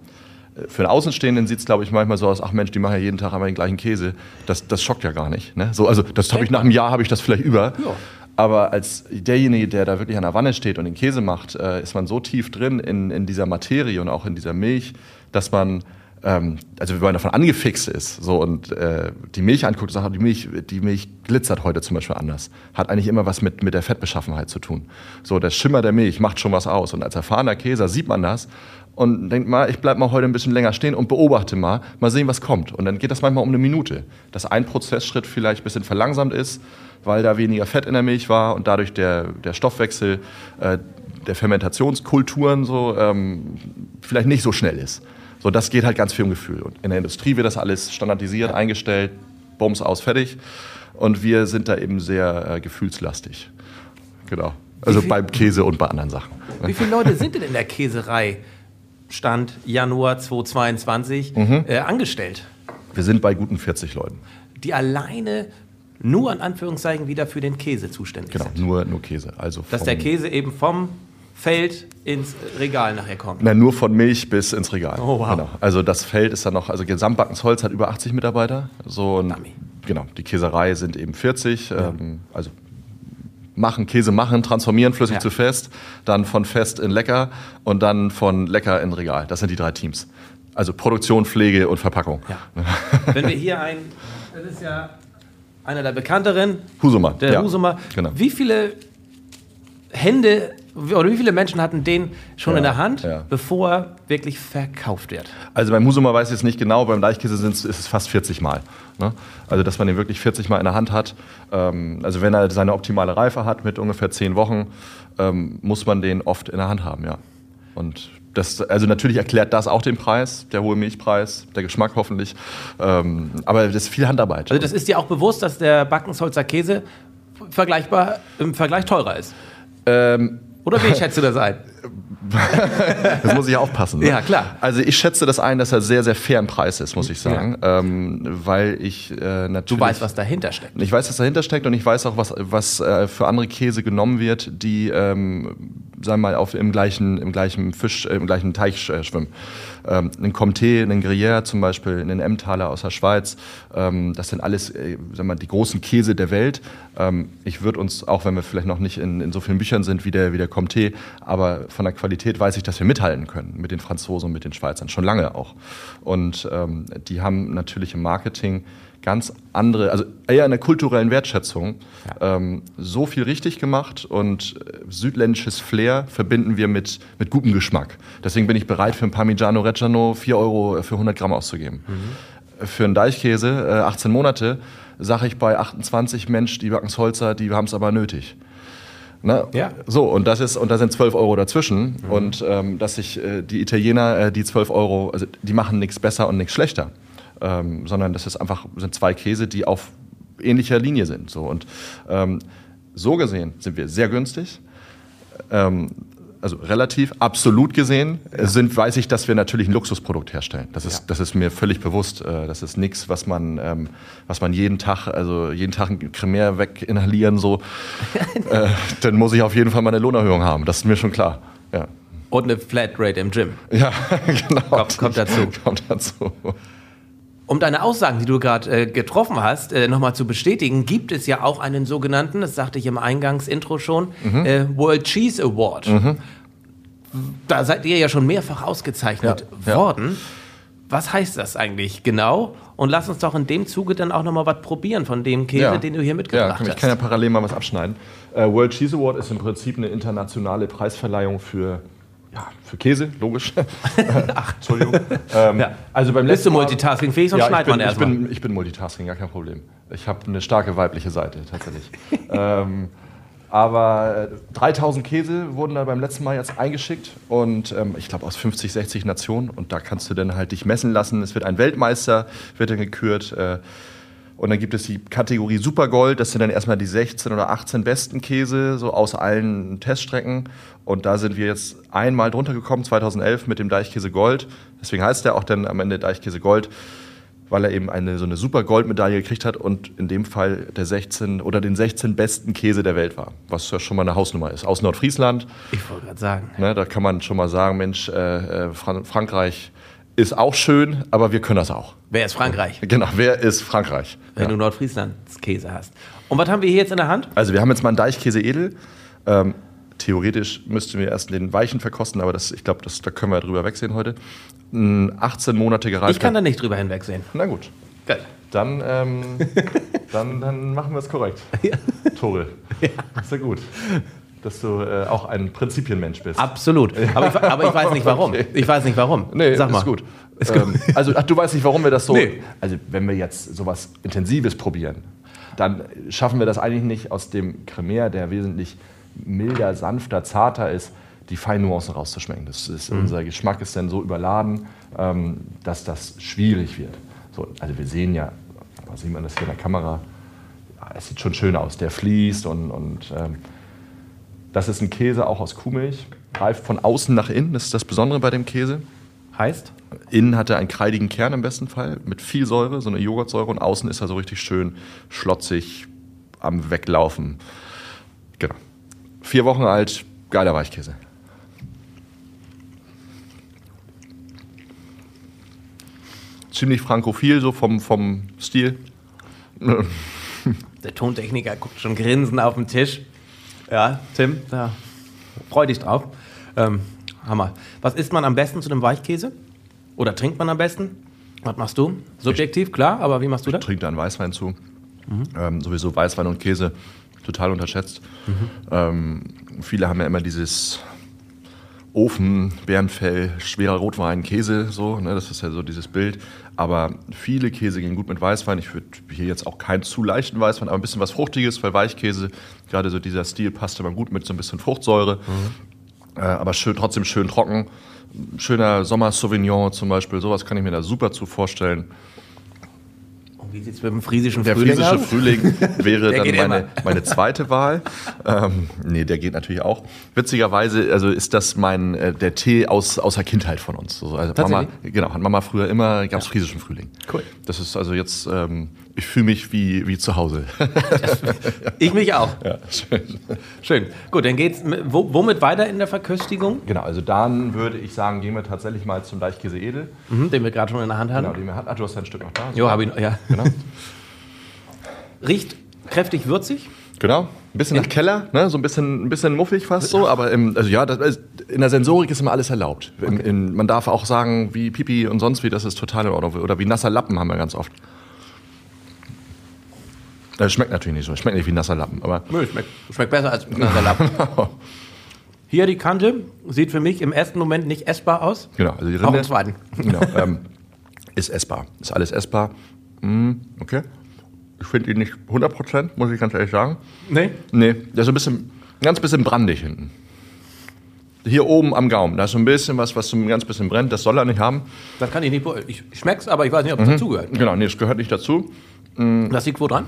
für einen Außenstehenden sieht es, glaube ich, manchmal so aus, ach Mensch, die machen ja jeden Tag einmal den gleichen Käse. Das, das schockt ja gar nicht. Ne? So, also das habe ich nach einem Jahr habe ich das vielleicht über. Ja. Aber als derjenige, der da wirklich an der Wanne steht und den Käse macht, äh, ist man so tief drin in, in dieser Materie und auch in dieser Milch, dass man ähm, also wenn man davon angefixt ist so und äh, die Milch anguckt sagt, die Milch, die Milch glitzert heute zum Beispiel anders, hat eigentlich immer was mit, mit der Fettbeschaffenheit zu tun. So, der Schimmer der Milch macht schon was aus. Und als erfahrener Käser sieht man das und denkt mal, ich bleibe mal heute ein bisschen länger stehen und beobachte mal, mal sehen, was kommt. Und dann geht das manchmal um eine Minute, dass ein Prozessschritt vielleicht ein bisschen verlangsamt ist weil da weniger Fett in der Milch war und dadurch der, der Stoffwechsel äh, der Fermentationskulturen so ähm, vielleicht nicht so schnell ist. So, das geht halt ganz viel um Gefühl. Und in der Industrie wird das alles standardisiert, eingestellt, Bums aus, fertig. Und wir sind da eben sehr äh, gefühlslastig. Genau. Also beim Käse und bei anderen Sachen. Wie viele Leute sind denn in der Käserei, Stand Januar 2022, mhm. äh, angestellt? Wir sind bei guten 40 Leuten. Die alleine nur in Anführungszeichen wieder für den Käse zuständig genau, sind. Genau, nur, nur Käse. Also Dass der Käse eben vom Feld ins Regal nachher kommt. Na, nur von Milch bis ins Regal. Oh, wow. Genau. Also das Feld ist dann noch, also Gesamtbackensholz hat über 80 Mitarbeiter. So ein, genau, die Käserei sind eben 40. Ja. Ähm, also machen, Käse machen, transformieren flüssig ja. zu fest, dann von fest in lecker und dann von lecker in Regal. Das sind die drei Teams. Also Produktion, Pflege und Verpackung. Ja. *laughs* Wenn wir hier ein, das ist ja einer der bekannteren. Husumer. Der ja, Husumer. Genau. Wie viele Hände oder wie viele Menschen hatten den schon ja, in der Hand, ja. bevor er wirklich verkauft wird? Also beim Husumer weiß ich es nicht genau, beim Deichkäse ist es fast 40 Mal. Ne? Also dass man den wirklich 40 Mal in der Hand hat. Ähm, also wenn er seine optimale Reife hat mit ungefähr 10 Wochen, ähm, muss man den oft in der Hand haben, ja. Und das, also natürlich erklärt das auch den Preis, der hohe Milchpreis, der Geschmack hoffentlich. Ähm, aber das ist viel Handarbeit. Also das ist dir auch bewusst, dass der Backensholzer Käse vergleichbar im Vergleich teurer ist? Ähm, Oder wie schätzt du das ein? *laughs* das muss ich aufpassen. Ne? Ja, klar. Also ich schätze das ein, dass er sehr, sehr fair im Preis ist, muss ich sagen. Ja. Ähm, weil ich äh, natürlich... Du weißt, was dahinter steckt. Ich weiß, was dahinter steckt und ich weiß auch, was, was äh, für andere Käse genommen wird, die, ähm, sagen wir mal, auf, im, gleichen, im gleichen Fisch, äh, im gleichen Teich äh, schwimmen ähm, einen Comté, einen Gruyère zum Beispiel, einen Emmentaler aus der Schweiz. Ähm, das sind alles äh, sagen wir, die großen Käse der Welt. Ähm, ich würde uns, auch wenn wir vielleicht noch nicht in, in so vielen Büchern sind wie der, wie der Comté, aber von der Qualität weiß ich, dass wir mithalten können mit den Franzosen und mit den Schweizern, schon lange auch. Und ähm, die haben natürlich im Marketing ganz andere, also eher in der kulturellen Wertschätzung, ja. ähm, so viel richtig gemacht und äh, südländisches Flair verbinden wir mit, mit gutem Geschmack. Deswegen bin ich bereit, für ein Parmigiano Reggiano 4 Euro für 100 Gramm auszugeben. Mhm. Für einen Deichkäse, äh, 18 Monate, sage ich bei 28 Mensch, die Backensholzer, die haben es aber nötig. Ne? Ja. So, und das ist, und da sind 12 Euro dazwischen. Mhm. Und ähm, dass sich äh, die Italiener, äh, die 12 Euro, also die machen nichts besser und nichts schlechter ähm, sondern das ist einfach, sind zwei Käse, die auf ähnlicher Linie sind. So. Und ähm, so gesehen sind wir sehr günstig. Ähm, also relativ, absolut gesehen, ja. sind, weiß ich, dass wir natürlich ein Luxusprodukt herstellen. Das ist, ja. das ist mir völlig bewusst. Äh, das ist nichts, was man, ähm, was man jeden Tag, also jeden Tag ein Cremär weg inhalieren, so. *laughs* äh, dann muss ich auf jeden Fall mal eine Lohnerhöhung haben. Das ist mir schon klar. Ja. Und eine Flatrate im Gym. Ja, *laughs* genau. Kommt, kommt dazu. Kommt dazu. Um deine Aussagen, die du gerade äh, getroffen hast, äh, nochmal zu bestätigen, gibt es ja auch einen sogenannten, das sagte ich im Eingangsintro schon, mhm. äh, World Cheese Award. Mhm. Da seid ihr ja schon mehrfach ausgezeichnet ja, worden. Ja. Was heißt das eigentlich genau? Und lass uns doch in dem Zuge dann auch nochmal was probieren von dem Käse, ja. den du hier mitgebracht hast. Ich kann ja parallel mal was abschneiden. Äh, World Cheese Award ist im Prinzip eine internationale Preisverleihung für ja, für Käse, logisch. *laughs* Ach, Entschuldigung. ähm, ja. Also beim letzten Multitasking fähig, sonst ja, schneidet man erstmal. Ich bin, ich bin Multitasking, gar kein Problem. Ich habe eine starke weibliche Seite, tatsächlich. *laughs* ähm, aber 3000 äh, Käse wurden da beim letzten Mal jetzt eingeschickt und ähm, ich glaube aus 50, 60 Nationen und da kannst du dann halt dich messen lassen. Es wird ein Weltmeister, wird dann gekürt. Äh, Und dann gibt es die Kategorie Supergold, das sind dann erstmal die 16 oder 18 besten Käse, so aus allen Teststrecken. Und da sind wir jetzt einmal drunter gekommen, 2011 mit dem Deichkäse Gold. Deswegen heißt der auch dann am Ende Deichkäse Gold, weil er eben eine so eine super Goldmedaille gekriegt hat und in dem Fall der 16 oder den 16 besten Käse der Welt war. Was ja schon mal eine Hausnummer ist. Aus Nordfriesland. Ich wollte gerade sagen. Ne, da kann man schon mal sagen, Mensch, äh, äh Fran Frankreich ist auch schön, aber wir können das auch. Wer ist Frankreich? Genau, wer ist Frankreich? Wenn ja. du Nordfrieslands Käse hast. Und was haben wir hier jetzt in der Hand? Also wir haben jetzt mal einen Deichkäse edel. Ähm, theoretisch müssten wir erst den weichen verkosten, aber das, ich glaube, da können wir drüber wegsehen heute. 18 Monate gereift. Ich kann da nicht drüber hinwegsehen. Na gut. Geil. Dann, ähm, *laughs* dann, dann machen wir es korrekt. Ja. Tore. Ja. Ist ja gut dass du äh, auch ein Prinzipienmensch bist. Absolut. Aber ich, aber ich weiß nicht *laughs* warum. Okay. Ich weiß nicht warum. Nee, Sag mal. ist gut. Ist gut. Ähm, also ach, du weißt nicht, warum wir das so. Nee. Also wenn wir jetzt sowas Intensives probieren, dann schaffen wir das eigentlich nicht aus dem Cremär, der wesentlich milder, sanfter, zarter ist, die feinen Nuancen rauszuschmecken. Das ist, mhm. Unser Geschmack ist dann so überladen, ähm, dass das schwierig wird. So, also wir sehen ja, sieht man das hier in der Kamera? Es sieht schon schön aus. Der fließt und, und ähm, das ist ein Käse auch aus Kuhmilch, reift von außen nach innen. Das ist das Besondere bei dem Käse. Heißt? Innen hat er einen kreidigen Kern im besten Fall mit viel Säure, so eine Joghurtsäure. Und außen ist er so richtig schön schlotzig am Weglaufen. Genau. Vier Wochen alt, geiler Weichkäse. Ziemlich frankophil, so vom, vom Stil. Der Tontechniker guckt schon grinsend auf den Tisch. Ja, Tim, da freu dich drauf. Ähm, Hammer. Was isst man am besten zu dem Weichkäse? Oder trinkt man am besten? Was machst du? Subjektiv, klar, aber wie machst du das? Ich trinke da einen Weißwein zu. Mhm. Ähm, sowieso Weißwein und Käse total unterschätzt. Mhm. Ähm, viele haben ja immer dieses Ofen, Bärenfell, schwerer Rotwein, Käse, so, ne, das ist ja so dieses Bild. Aber viele Käse gehen gut mit Weißwein. Ich würde hier jetzt auch keinen zu leichten Weißwein, aber ein bisschen was Fruchtiges, weil Weichkäse, gerade so dieser Stil, passt immer gut mit so ein bisschen Fruchtsäure. Mhm. Äh, aber schön, trotzdem schön trocken. Schöner Sommer-Sauvignon zum Beispiel, sowas kann ich mir da super zu vorstellen. Wie sieht es mit dem friesischen der Frühling aus? *laughs* Der friesische Frühling wäre dann meine, meine, zweite Wahl. Ähm, nee, der geht natürlich auch. Witzigerweise also ist das mein, äh, der Tee aus, aus der Kindheit von uns. Also Mama, genau, hat Mama früher immer, gab es ja. friesischen Frühling. Cool. Das ist also jetzt, ähm, ich fühle mich wie, wie zu Hause. *laughs* ich mich auch. Ja, schön. Schön. Gut, dann geht's wo, womit weiter in der Verköstigung? Genau, also dann würde ich sagen, gehen wir tatsächlich mal zum Deichkäse Edel. Mhm, den wir gerade schon in der Hand haben. Genau, den wir hatten. Ach, du hast ein Stück noch da. Jo, habe ich noch, ja. Genau. *laughs* Riecht kräftig würzig. Genau, ein bisschen nach Keller, ne? so ein bisschen, ein bisschen muffig fast so, aber im, also ja, das, in der Sensorik ist immer alles erlaubt. Okay. In, in, man darf auch sagen, wie Pipi und sonst wie, das ist total in Ordnung. Oder wie nasser Lappen haben wir ganz oft. Das schmeckt natürlich nicht so. Schmeckt nicht wie nasser Lappen, aber. Nö, schmeckt, schmeckt besser als nasser Lappen. *laughs* Hier die Kante sieht für mich im ersten Moment nicht essbar aus. Genau, also die Rinde. Auch im zweiten. Genau, ähm, ist essbar. Ist alles essbar. Mm, okay. Ich finde ihn nicht 100%, muss ich ganz ehrlich sagen. Nee? Nee, der ist ein bisschen, ganz bisschen brandig hinten. Hier oben am Gaumen, da ist so ein bisschen was, was so ein ganz bisschen brennt. Das soll er nicht haben. Das kann ich nicht. Ich, schmeck's, aber ich weiß nicht, ob es mhm. dazugehört. Genau, nee, das gehört nicht dazu. Mm. Das liegt wo dran?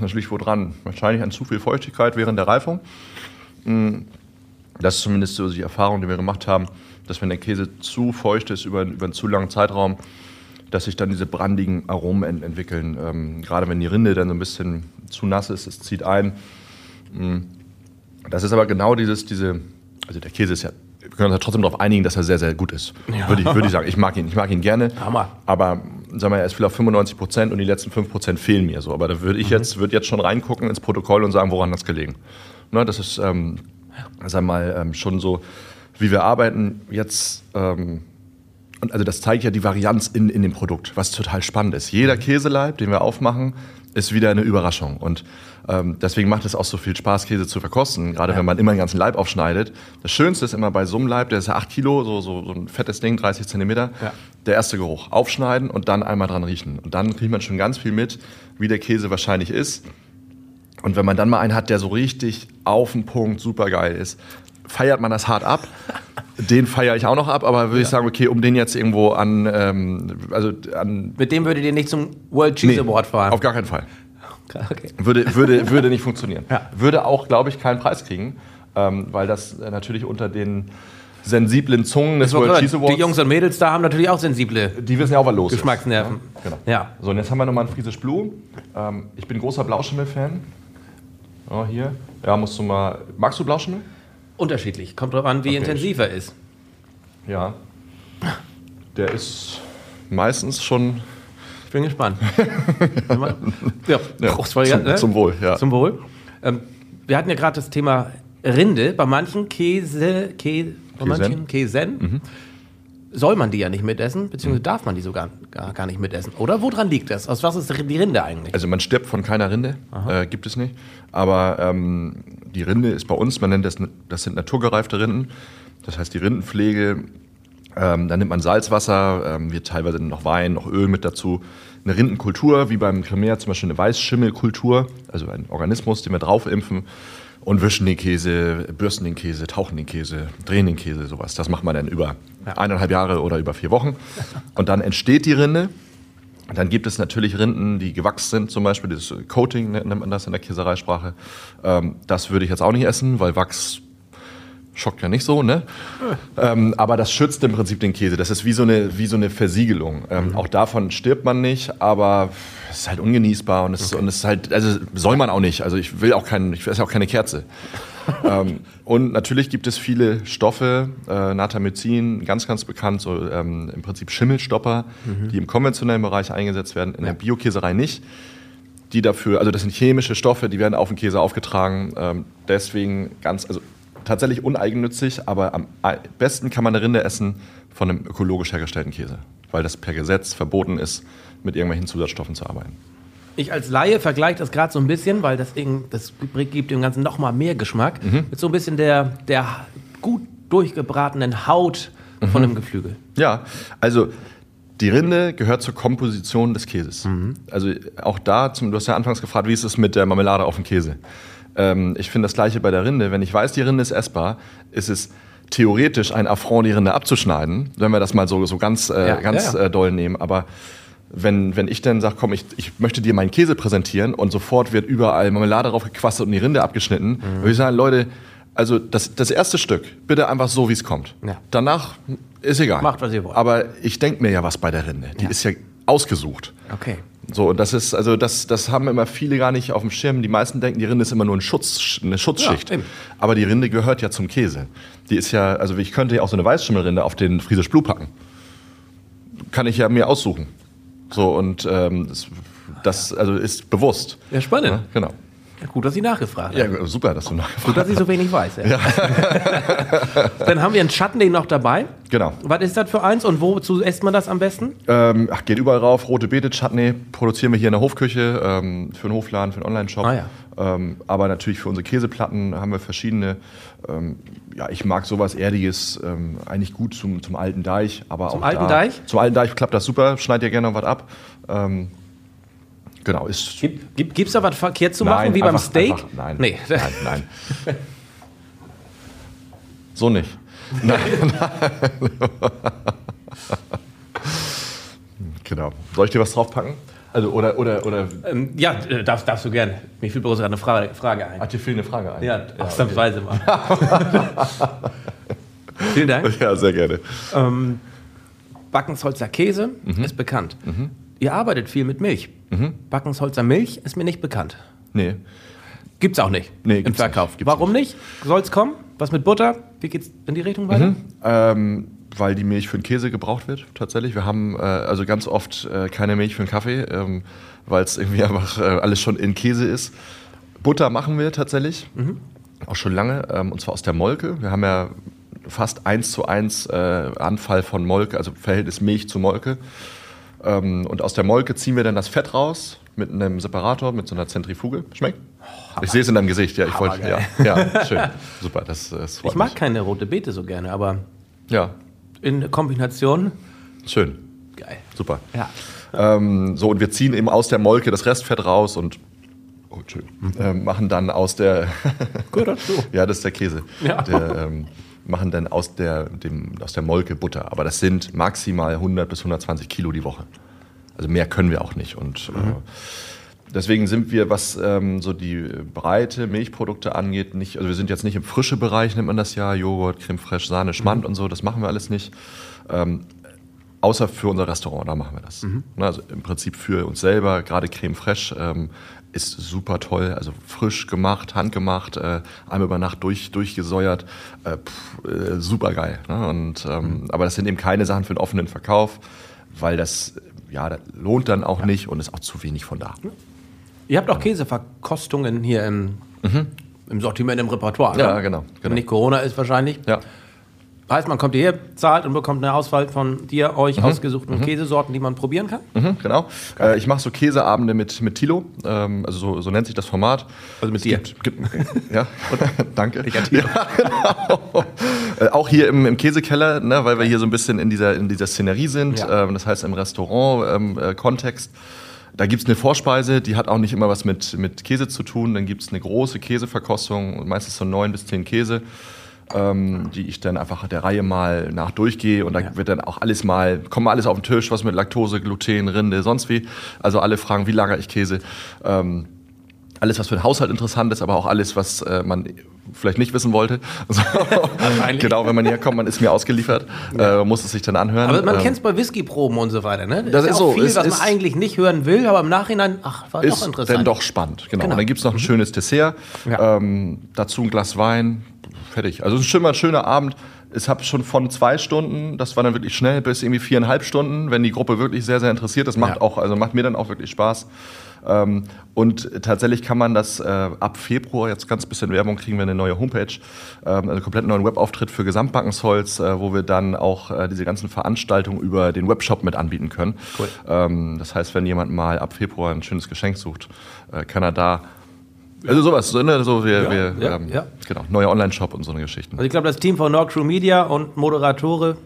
Das liegt wo dran? Wahrscheinlich an zu viel Feuchtigkeit während der Reifung. Mm, das ist zumindest so die Erfahrung, die wir gemacht haben, dass wenn der Käse zu feucht ist über, über einen zu langen Zeitraum, dass sich dann diese brandigen Aromen ent entwickeln. Ähm, gerade wenn die Rinde dann so ein bisschen zu nass ist, es zieht ein. Mm, das ist aber genau dieses, diese, also der Käse ist ja wir können uns trotzdem darauf einigen, dass er sehr, sehr gut ist. Ja. Würde, ich, würde ich sagen. Ich mag ihn, ich mag ihn gerne. Hammer. Aber sagen wir, er ist vielleicht auf 95 Prozent und die letzten 5 Prozent fehlen mir so. Aber da würde ich mhm. jetzt, würde jetzt schon reingucken ins Protokoll und sagen, woran das gelegen. Ne, das ist, ähm, sagen wir mal, ähm, schon so, wie wir arbeiten jetzt. Ähm, und also das zeigt ja die Varianz in, in dem Produkt, was total spannend ist. Jeder mhm. Käseleib, den wir aufmachen, ist wieder eine Überraschung. Und ähm, deswegen macht es auch so viel Spaß, Käse zu verkosten, gerade ja. wenn man immer einen ganzen Leib aufschneidet. Das Schönste ist immer bei so einem Leib, der ist ja 8 Kilo, so, so, so ein fettes Ding, 30 Zentimeter, ja. der erste Geruch. Aufschneiden und dann einmal dran riechen. Und dann kriegt man schon ganz viel mit, wie der Käse wahrscheinlich ist. Und wenn man dann mal einen hat, der so richtig auf den Punkt super geil ist, feiert man das hart ab. *laughs* Den feiere ich auch noch ab, aber würde ich sagen, okay, um den jetzt irgendwo an, ähm, also an. Mit dem würdet ihr nicht zum World Cheese Award fahren? Auf gar keinen Fall. Okay. Würde, würde, würde nicht funktionieren. *laughs* Ja. Würde auch, glaube ich, keinen Preis kriegen, ähm, weil das äh, natürlich unter den sensiblen Zungen des World Cheese Awards. Die Jungs und Mädels da haben natürlich auch sensible die wissen ja auch, was los Geschmacksnerven. ist. Genau. Ja. So, und jetzt haben wir nochmal einen Friesisch Blue. Ähm, ich bin großer Blauschimmel-Fan. Oh, hier. Ja, musst du mal. Magst du Blauschimmel? Unterschiedlich. Kommt drauf an, wie Okay. intensiv er ist. Ja. Der ist meistens schon bin gespannt. *laughs* ja, Ja, zum- ne? zum Wohl, ja. Zum Wohl. Ähm, wir hatten ja gerade das Thema Rinde. Bei manchen Käse, Käse, bei manchen Käsen Mhm. soll man die ja nicht mitessen, beziehungsweise darf man die sogar gar, gar nicht mitessen. Oder woran liegt das? Aus was ist die Rinde eigentlich? Also man stirbt von keiner Rinde, äh, gibt es nicht. Aber ähm, die Rinde ist bei uns, man nennt das, das sind naturgereifte Rinden. Das heißt, die Rindenpflege, ähm, da nimmt man Salzwasser, ähm, wird teilweise noch Wein, noch Öl mit dazu. Eine Rindenkultur, wie beim Cremea zum Beispiel eine Weißschimmelkultur, also ein Organismus, den wir draufimpfen und wischen den Käse, bürsten den Käse, tauchen den Käse, drehen den Käse, sowas. Das macht man dann über eineinhalb Jahre oder über vier Wochen. Und dann entsteht die Rinde. Dann gibt es natürlich Rinden, die gewachsen sind, zum Beispiel dieses Coating nennt man das in der Käsereisprache. Ähm, das würde ich jetzt auch nicht essen, weil Wachs schockt ja nicht so, ne? Ähm, aber das schützt im Prinzip den Käse. Das ist wie so eine, wie so eine Versiegelung. Ähm, Auch davon stirbt man nicht, aber es ist halt ungenießbar und es, ist, und es ist halt, also soll man auch nicht. Also ich will auch keinen, ich esse auch keine Kerze. *laughs* ähm, und natürlich gibt es viele Stoffe, äh, Natamycin, ganz, ganz bekannt, so ähm, im Prinzip Schimmelstopper, die im konventionellen Bereich eingesetzt werden, in der Biokäserei nicht. Die dafür, also das sind chemische Stoffe, die werden auf den Käse aufgetragen. Ähm, deswegen ganz, also tatsächlich uneigennützig, aber am besten kann man eine Rinde essen von einem ökologisch hergestellten Käse, weil das per Gesetz verboten ist, mit irgendwelchen Zusatzstoffen zu arbeiten. Ich als Laie vergleiche das gerade so ein bisschen, weil das, das gibt dem Ganzen noch mal mehr Geschmack, Mhm. mit so ein bisschen der, der gut durchgebratenen Haut Mhm. von einem Geflügel. Ja, also die Rinde gehört zur Komposition des Käses. Also auch da, zum, du hast ja anfangs gefragt, wie ist es mit der Marmelade auf dem Käse? Ähm, ich finde das gleiche bei der Rinde. Wenn ich weiß, die Rinde ist essbar, ist es theoretisch ein Affront, die Rinde abzuschneiden, wenn wir das mal so, so ganz, äh, Ja, ganz ja. Äh, doll nehmen. Aber wenn, wenn ich dann sage, komm, ich, ich möchte dir meinen Käse präsentieren und sofort wird überall Marmelade drauf gequasselt und die Rinde abgeschnitten, Mhm. würde ich sagen, Leute, also das, das erste Stück, bitte einfach so, wie es kommt. Ja. Danach ist egal. Macht, was ihr wollt. Aber ich denke mir ja was bei der Rinde. Die ist ja ausgesucht. Okay. So, und das ist, also das, das haben immer viele gar nicht auf dem Schirm. Die meisten denken, die Rinde ist immer nur ein Schutz, eine Schutzschicht. Ja. Aber die Rinde gehört ja zum Käse. Die ist ja, also ich könnte ja auch so eine Weißschimmelrinde auf den Friesisch Blue packen. Kann ich ja mir aussuchen. So, und ähm, das, das also ist bewusst. Ja, spannend. Ja, genau. Ja, gut, dass ich nachgefragt Ja, habe. super, dass du Gut, nachgefragt dass ich so wenig weiß. Ja. *laughs* Dann haben wir einen Chutney noch dabei. Genau. Was ist das für eins und wozu esst man das am besten? Ähm, ach, geht überall rauf. Rote Beete Chutney produzieren wir hier in der Hofküche ähm, für einen Hofladen, für einen Online-Shop. Ah, ja. ähm, aber natürlich für unsere Käseplatten haben wir verschiedene. Ähm, ja, ich mag sowas Erdiges ähm, eigentlich gut zum, zum alten Deich. Aber Zum auch alten da, Deich? Zum alten Deich klappt das super. Schneid dir gerne noch was ab. Genau, ist. Gibt, gibt, gibt's da was verkehrt zu machen, wie beim einfach- Steak? Einfach, nein, Nee. nein, nein. *laughs* so nicht. Nein, *laughs* *laughs* genau. Soll ich dir was draufpacken? Also, oder, oder, oder. Ähm, ja, äh, darfst, darfst du gerne. Mir fiel bloß eine Frage, Frage ein. Hat dir viel eine Frage ein? Ja, ausnahmsweise mal. Vielen Dank. Ja, sehr gerne. Ähm, Backensholzer Käse Mhm. ist bekannt. Ihr arbeitet viel mit Milch. Mhm. Backensholzer Milch ist mir nicht bekannt. Nee. Gibt's auch nicht Nee, im gibt's Verkauf. nicht, Warum nicht? Soll's kommen? Was mit Butter? Wie geht's in die Richtung weiter? Ähm, weil die Milch für den Käse gebraucht wird, tatsächlich. Wir haben äh, also ganz oft äh, keine Milch für den Kaffee, ähm, weil es irgendwie einfach äh, alles schon in Käse ist. Butter machen wir tatsächlich, auch schon lange, ähm, und zwar aus der Molke. Wir haben ja fast eins zu eins äh, Anfall von Molke, also Verhältnis Milch zu Molke. Ähm, und aus der Molke ziehen wir dann das Fett raus mit einem Separator, mit so einer Zentrifuge. Schmeckt? ich sehe es in deinem Gesicht, ja. Ich wollte, ja, ja, schön, super. Das, das freut Ich mag mich. keine rote Beete so gerne, aber Ja, in Kombination schön, geil. super. Ja. Ähm, so, und wir ziehen eben aus der Molke das Restfett raus und oh, Entschuldigung, äh, machen dann aus der, Gut, *laughs* ja, das ist der Käse, Ja. der, ähm, machen dann aus der, dem, aus der Molke Butter. Aber das sind maximal 100 bis 120 Kilo die Woche. Also mehr können wir auch nicht. Und äh, deswegen sind wir, was ähm, so die breite Milchprodukte angeht, nicht, also wir sind jetzt nicht im frische Bereich, nennt man das ja, Joghurt, Creme fraiche, Sahne, Schmand und so, das machen wir alles nicht. Ähm, außer für unser Restaurant, da machen wir das. Na, Also im Prinzip für uns selber, gerade Creme fraiche ähm, ist super toll, also frisch gemacht, handgemacht, äh, einmal über Nacht durch, durchgesäuert, äh, pff, äh, super geil. Ne? Und, ähm, Aber das sind eben keine Sachen für den offenen Verkauf, weil das, ja, das lohnt dann auch nicht und ist auch zu wenig von da. Ihr habt auch Käseverkostungen hier im, im Sortiment, im Repertoire. Ja, ne? genau, Wenn genau. nicht Corona ist wahrscheinlich. Ja. Heißt, man kommt hierher, zahlt und bekommt eine Auswahl von dir, euch ausgesuchten Käsesorten, die man probieren kann. Mhm, genau. Äh, ich mache so Käseabende mit, mit Tilo, ähm, also so, so nennt sich das Format. Also mit Es dir. Gibt, gibt, ja, *laughs* danke. *laughs* Ja, genau. äh, auch hier im, im Käsekeller, ne, weil wir hier so ein bisschen in dieser, in dieser Szenerie sind, Ja. ähm, das heißt im Restaurant-Kontext. da gibt es eine Vorspeise, die hat auch nicht immer was mit, mit Käse zu tun. Dann gibt es eine große Käseverkostung, meistens so neun bis zehn Käse. Ähm, die ich dann einfach der Reihe mal nach durchgehe und da Ja. wird dann auch alles mal, kommt mal alles auf den Tisch, was mit Laktose, Gluten, Rinde, sonst wie. Also alle fragen, wie lagere ich Käse? Ähm, alles, was für den Haushalt interessant ist, aber auch alles, was äh, man vielleicht nicht wissen wollte. *laughs* So, Wahrscheinlich. genau, wenn man hierher kommt, man ist mir ausgeliefert, äh, muss es sich dann anhören. Aber man Ähm, kennt es bei Whiskyproben und so weiter, ne? Das ja ist auch so, viel, es was ist- man eigentlich nicht hören will, aber im Nachhinein, ach, war doch ist interessant. dann doch spannend. Genau. Genau. Und dann gibt es noch ein schönes Dessert, Ja. ähm, dazu ein Glas Wein, fertig. Also es ist schon mal ein schöner Abend. Ich habe schon von zwei Stunden, das war dann wirklich schnell, bis irgendwie viereinhalb Stunden, wenn die Gruppe wirklich sehr, sehr interessiert ist. Macht Ja. auch, also macht mir dann auch wirklich Spaß. Ähm, und tatsächlich kann man das äh, ab Februar, jetzt ganz bisschen Werbung, kriegen wir eine neue Homepage, ähm, also einen komplett neuen Webauftritt für Gesamtbackensholz, äh, wo wir dann auch äh, diese ganzen Veranstaltungen über den Webshop mit anbieten können. Cool. Ähm, das heißt, wenn jemand mal ab Februar ein schönes Geschenk sucht, äh, kann er da. Also sowas, so, ne? so wir, Ja, wir, ja, ähm, ja. genau, neuer Online-Shop und so eine Geschichten. Also ich glaube, das Team von Nord Crew Media und Moderatore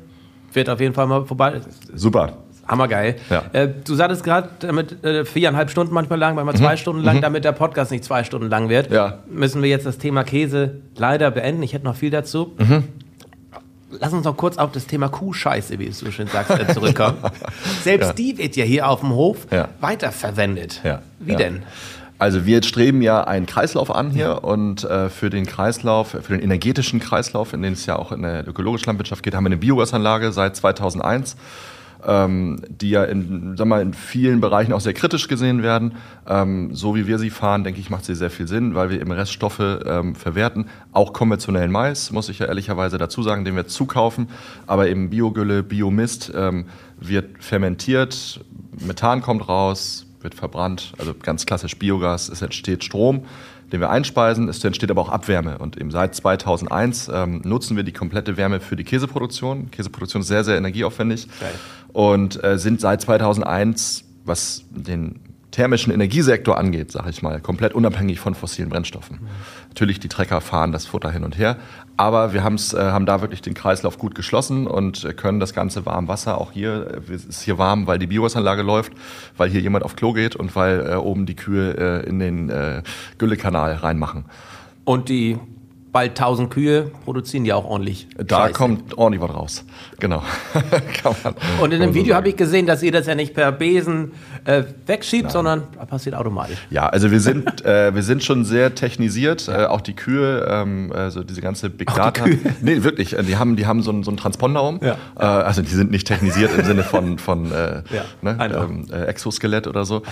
wird auf jeden Fall mal vorbei. Super. Hammergeil. Ja. Äh, du sagtest gerade, damit äh, viereinhalb Stunden manchmal lang, manchmal zwei Stunden lang, damit der Podcast nicht zwei Stunden lang wird, Mhm. Ja. müssen wir jetzt das Thema Käse leider beenden. Ich hätte noch viel dazu. Mhm. Lass uns noch kurz auf das Thema Kuhscheiße, wie du so schön sagst, äh, zurückkommen. *laughs* Selbst Ja. die wird ja hier auf dem Hof weiterverwendet. Wie denn? Also wir streben ja einen Kreislauf an hier und äh, für den Kreislauf, für den energetischen Kreislauf, in den es ja auch in der ökologischen Landwirtschaft geht, haben wir eine Biogasanlage seit 2001, ähm, die ja in, sag mal, in vielen Bereichen auch sehr kritisch gesehen werden. Ähm, so wie wir sie fahren, denke ich, macht sie sehr viel Sinn, weil wir eben Reststoffe ähm, verwerten, auch konventionellen Mais, muss ich ja ehrlicherweise dazu sagen, den wir zukaufen, aber eben Biogülle, Biomist ähm, wird fermentiert, Methan kommt raus, wird verbrannt, also ganz klassisch Biogas, es entsteht Strom, den wir einspeisen, es entsteht aber auch Abwärme und eben seit 2001 ähm, nutzen wir die komplette Wärme für die Käseproduktion. Käseproduktion ist sehr, sehr energieaufwendig Geil. und äh, sind seit 2001, was den thermischen Energiesektor angeht, sage ich mal, komplett unabhängig von fossilen Brennstoffen. Natürlich, die Trecker fahren das Futter hin und her, aber wir äh, haben da wirklich den Kreislauf gut geschlossen und äh, können das ganze warme Wasser, auch hier, äh, es ist hier warm, weil die Biogasanlage läuft, weil hier jemand auf Klo geht und weil äh, oben die Kühe äh, in den äh, Güllekanal reinmachen. Und die bald 1000 Kühe produzieren ja auch ordentlich. Da Scheiße. kommt ordentlich was raus. Genau. *laughs* Man- Und in dem so Video sagen. habe ich gesehen, dass ihr das ja nicht per Besen äh, wegschiebt, sondern passiert automatisch. Ja, also wir sind, *laughs* äh, wir sind schon sehr technisiert. Äh, auch die Kühe, ähm, also diese ganze Big Auch die Data. Nee, wirklich. äh, Die haben, die haben so einen, so einen Transponder um. Ja. Äh, also die sind nicht technisiert im Sinne von, von äh, Ja, ne, ähm, äh, Exoskelett oder so.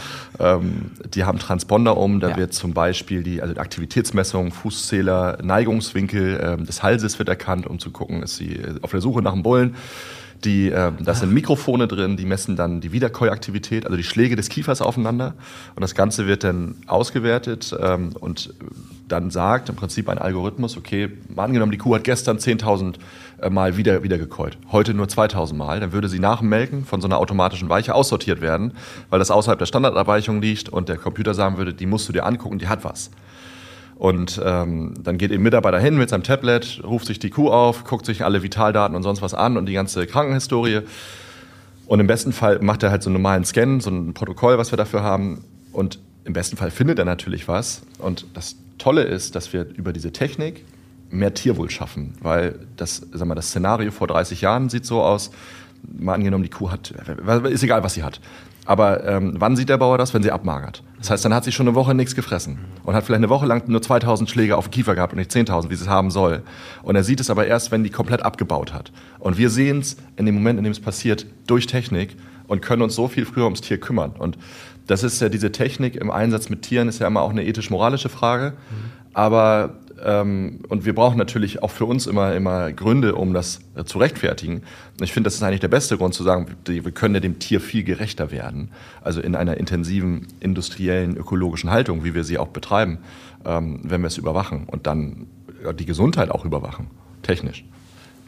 Ähm, die haben Transponder um. Da Ja. wird zum Beispiel die also die Aktivitätsmessung, Fußzähler, Neigungswinkel ähm, des Halses wird erkannt, um zu gucken, ist sie äh, auf der Suche nach einem Bullen. Die, äh, da sind Mikrofone drin, die messen dann die Wiederkäuaktivität, also die Schläge des Kiefers aufeinander. Und das Ganze wird dann ausgewertet ähm, und dann sagt im Prinzip ein Algorithmus, okay, mal angenommen, die Kuh hat gestern 10.000 äh, Mal wieder, wiedergekäut, heute nur 2.000 Mal, dann würde sie nach dem Melken von so einer automatischen Weiche aussortiert werden, weil das außerhalb der Standardabweichung liegt und der Computer sagen würde, die musst du dir angucken, die hat was. Und ähm, dann geht eben Mitarbeiter hin mit seinem Tablet, ruft sich die Kuh auf, guckt sich alle Vitaldaten und sonst was an und die ganze Krankenhistorie. Und im besten Fall macht er halt so einen normalen Scan, so ein Protokoll, was wir dafür haben. Und im besten Fall findet er natürlich was. Und das Tolle ist, dass wir über diese Technik mehr Tierwohl schaffen. Weil das, sag mal, das Szenario vor 30 Jahren sieht so aus, mal angenommen, die Kuh hat, ist egal, was sie hat. Aber ähm, wann sieht der Bauer das? Wenn sie abmagert. Das heißt, dann hat sie schon eine Woche nichts gefressen und hat vielleicht eine Woche lang nur 2000 Schläge auf den Kiefer gehabt und nicht 10.000, wie sie es haben soll. Und er sieht es aber erst, wenn die komplett abgebaut hat. Und wir sehen es in dem Moment, in dem es passiert, durch Technik und können uns so viel früher ums Tier kümmern. Und das ist ja diese Technik im Einsatz mit Tieren, ist ja immer auch eine ethisch-moralische Frage. Mhm. Aber ähm, und wir brauchen natürlich auch für uns immer, immer Gründe, um das äh, zu rechtfertigen. Und ich finde, das ist eigentlich der beste Grund zu sagen, wir können ja dem Tier viel gerechter werden. Also in einer intensiven, industriellen, ökologischen Haltung, wie wir sie auch betreiben, ähm, wenn wir es überwachen und dann die Gesundheit auch überwachen, technisch.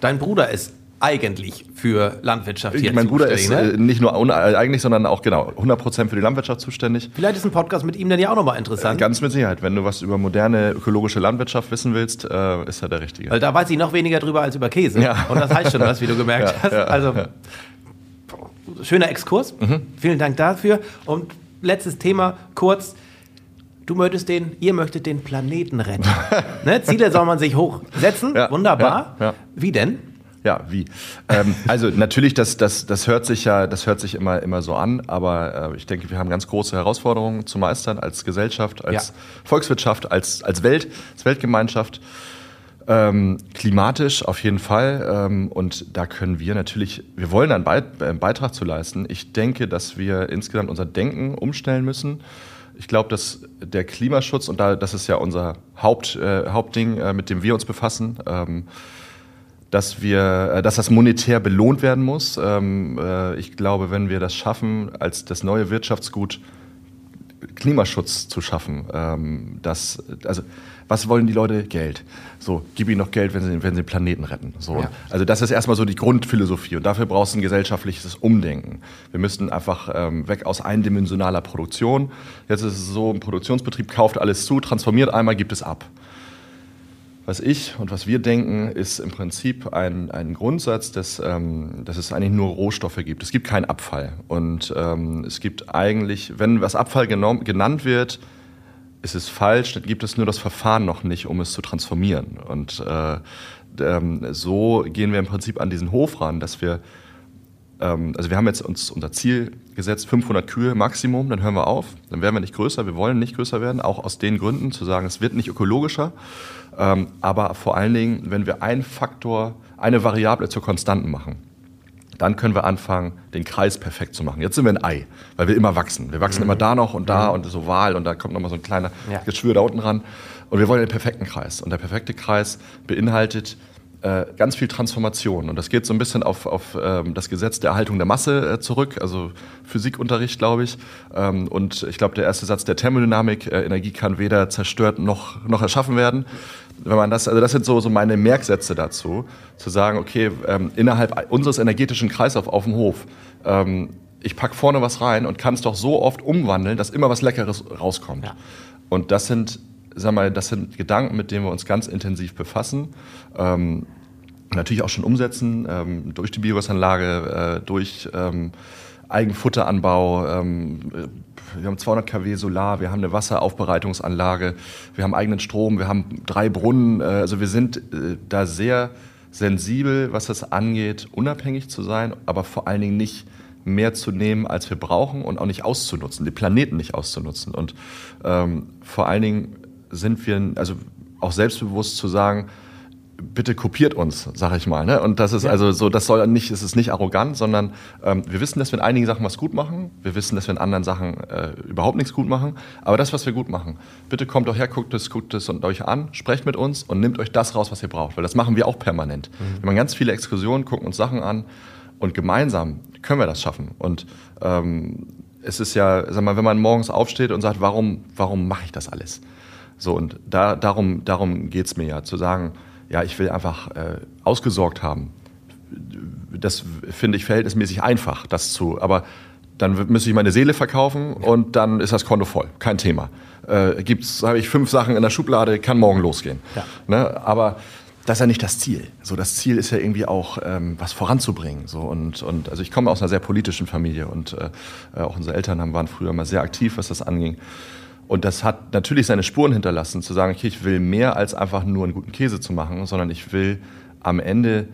Dein Bruder ist eigentlich für Landwirtschaft hier Mein Bruder ist ne? Äh, nicht nur eigentlich, sondern auch genau 100% für die Landwirtschaft zuständig. Vielleicht ist ein Podcast mit ihm dann ja auch nochmal interessant. Äh, ganz mit Sicherheit. Wenn du was über moderne ökologische Landwirtschaft wissen willst, äh, ist er der Richtige. Weil da weiß ich noch weniger drüber als über Käse. Ja. Und das heißt schon was, wie du gemerkt *laughs* ja, hast. Ja, also, schöner Exkurs. Mhm. Vielen Dank dafür. Und letztes Thema, kurz. Du möchtest den, ihr möchtet den Planeten retten. *laughs* ne? Ziele soll man sich hochsetzen. Wunderbar. Wie denn? Ja, wie? Ähm, also natürlich, das, das, das hört sich ja, das hört sich immer, immer so an, aber äh, ich denke, wir haben ganz große Herausforderungen zu meistern als Gesellschaft, als ja. Volkswirtschaft, als, als Welt, als Weltgemeinschaft. Ähm, klimatisch auf jeden Fall. Ähm, und da können wir natürlich, wir wollen einen Beitrag zu leisten. Ich denke, dass wir insgesamt unser Denken umstellen müssen. Ich glaube, dass der Klimaschutz, und da, das ist ja unser Haupt, äh, Hauptding, äh, mit dem wir uns befassen, ähm, dass wir, äh, dass das monetär belohnt werden muss. Ähm, äh, ich glaube, wenn wir das schaffen, als das neue Wirtschaftsgut Klimaschutz zu schaffen, ähm, das, also was wollen die Leute? Geld. So, gib ihnen noch Geld, wenn sie, wenn sie den Planeten retten. So. Ja. Also das ist erstmal so die Grundphilosophie und dafür brauchst du ein gesellschaftliches Umdenken. Wir müssten einfach ähm, weg aus eindimensionaler Produktion. Jetzt ist es so, ein Produktionsbetrieb kauft alles zu, transformiert einmal, gibt es ab. Was ich und was wir denken, ist im Prinzip ein, ein Grundsatz, dass, ähm, dass es eigentlich nur Rohstoffe gibt. Es gibt keinen Abfall. Und ähm, es gibt eigentlich, wenn was Abfall genannt wird, ist es falsch, dann gibt es nur das Verfahren noch nicht, um es zu transformieren. Und äh, ähm, so gehen wir im Prinzip an diesen Hof ran, dass wir ähm, also wir haben jetzt uns unser Ziel gesetzt, 500 Kühe Maximum, dann hören wir auf, dann werden wir nicht größer, wir wollen nicht größer werden, auch aus den Gründen zu sagen, es wird nicht ökologischer, ähm, aber vor allen Dingen, wenn wir einen Faktor, eine Variable zur Konstanten machen, dann können wir anfangen, den Kreis perfekt zu machen. Jetzt sind wir ein Ei, weil wir immer wachsen. Wir wachsen mhm. immer da noch und da mhm. und so Wahl und da kommt nochmal so ein kleiner ja. Geschwür da unten ran. Und wir wollen den perfekten Kreis. Und der perfekte Kreis beinhaltet äh, ganz viel Transformation. Und das geht so ein bisschen auf, auf ähm, das Gesetz der Erhaltung der Masse äh, zurück, also Physikunterricht, glaube ich. Ähm, und ich glaube, der erste Satz der Thermodynamik, äh, Energie kann weder zerstört noch, noch erschaffen werden. Wenn man das, also das sind so, so meine Merksätze dazu, zu sagen, okay, ähm, innerhalb unseres energetischen Kreislaufs auf dem Hof, ähm, ich packe vorne was rein und kann es doch so oft umwandeln, dass immer was Leckeres rauskommt. Ja. Und das sind sag mal, das sind Gedanken, mit denen wir uns ganz intensiv befassen. Ähm, natürlich auch schon umsetzen, ähm, durch die Biogasanlage, äh, durch ähm, Eigenfutteranbau. Ähm, wir haben 200 kW Solar, wir haben eine Wasseraufbereitungsanlage, wir haben eigenen Strom, wir haben drei Brunnen. Äh, also wir sind äh, da sehr sensibel, was das angeht, unabhängig zu sein, aber vor allen Dingen nicht mehr zu nehmen, als wir brauchen und auch nicht auszunutzen, den Planeten nicht auszunutzen. Und ähm, vor allen Dingen sind wir, also auch selbstbewusst zu sagen, bitte kopiert uns, sag ich mal. Ne? Und das ist ja. also so, das soll nicht, es ist nicht arrogant, sondern ähm, wir wissen, dass wir in einigen Sachen was gut machen. Wir wissen, dass wir in anderen Sachen äh, überhaupt nichts gut machen. Aber das, was wir gut machen, bitte kommt doch her, guckt es, guckt es und euch an, sprecht mit uns und nehmt euch das raus, was ihr braucht. Weil das machen wir auch permanent. Mhm. Wir machen ganz viele Exkursionen, gucken uns Sachen an und gemeinsam können wir das schaffen. Und ähm, es ist ja, sag mal, wenn man morgens aufsteht und sagt, warum, warum mache ich das alles? So, und da, darum, darum geht es mir ja, zu sagen, ja, ich will einfach äh, ausgesorgt haben. Das finde ich verhältnismäßig einfach, das zu. Aber dann müsste ich meine Seele verkaufen und dann ist das Konto voll. Kein Thema. Äh, gibt's, habe ich fünf Sachen in der Schublade, kann morgen losgehen. Ja. Ne? Aber das ist ja nicht das Ziel. So, das Ziel ist ja irgendwie auch, ähm, was voranzubringen. So, und, und also ich komme aus einer sehr politischen Familie und äh, auch unsere Eltern haben, waren früher mal sehr aktiv, was das anging. Und das hat natürlich seine Spuren hinterlassen, zu sagen, okay, ich will mehr als einfach nur einen guten Käse zu machen, sondern ich will am Ende,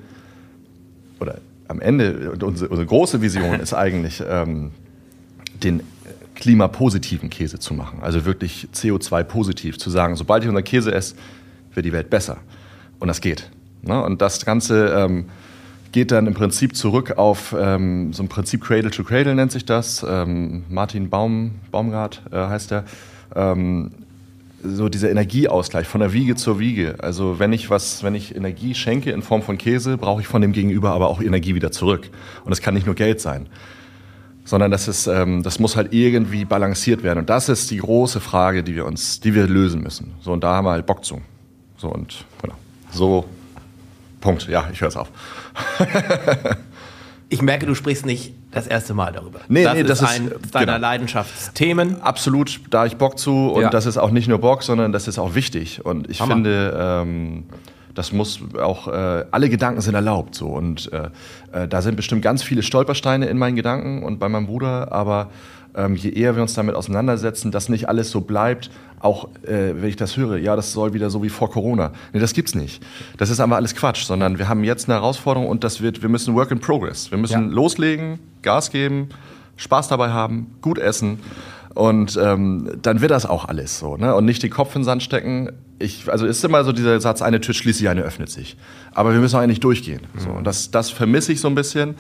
oder am Ende, unsere, unsere große Vision ist eigentlich, *laughs* ähm, den klimapositiven Käse zu machen. Also wirklich CO2-positiv, zu sagen, sobald ich unseren Käse esse, wird die Welt besser. Und das geht. Ne? Und das Ganze ähm, geht dann im Prinzip zurück auf ähm, so ein Prinzip Cradle to Cradle nennt sich das. Ähm, Martin Baum, Baumgart äh, heißt er. Ähm, so dieser Energieausgleich von der Wiege zur Wiege. Also wenn ich was, wenn ich Energie schenke in Form von Käse, brauche ich von dem Gegenüber aber auch Energie wieder zurück. Und das kann nicht nur Geld sein, sondern das ist, ähm, das muss halt irgendwie balanciert werden. Und das ist die große Frage, die wir uns, die wir lösen müssen. So und da haben wir halt Bock zu. So und genau. So Punkt. Ja, ich höre es auf. *laughs* ich merke, du sprichst nicht das erste Mal darüber. Nee, das nee, ist das ist ein äh, deiner genau. Leidenschaftsthemen. Absolut, da ich Bock zu und Ja. das ist auch nicht nur Bock, sondern das ist auch wichtig. Und ich Hammer. finde, ähm, das muss auch, äh, alle Gedanken sind erlaubt so. Und äh, äh, da sind bestimmt ganz viele Stolpersteine in meinen Gedanken und bei meinem Bruder, aber ähm, je eher wir uns damit auseinandersetzen, dass nicht alles so bleibt, auch äh, wenn ich das höre, ja, das soll wieder so wie vor Corona. Nee, das gibt's nicht. Das ist aber alles Quatsch, sondern wir haben jetzt eine Herausforderung und das wird, wir müssen Work in Progress. Wir müssen Ja. loslegen, Gas geben, Spaß dabei haben, gut essen. Und ähm, dann wird das auch alles so, ne? Und nicht den Kopf in den Sand stecken. Ich, also ist immer so dieser Satz, eine Tür schließt sich, eine öffnet sich. Aber wir müssen auch eigentlich durchgehen. So. Und das, das vermisse ich so ein bisschen.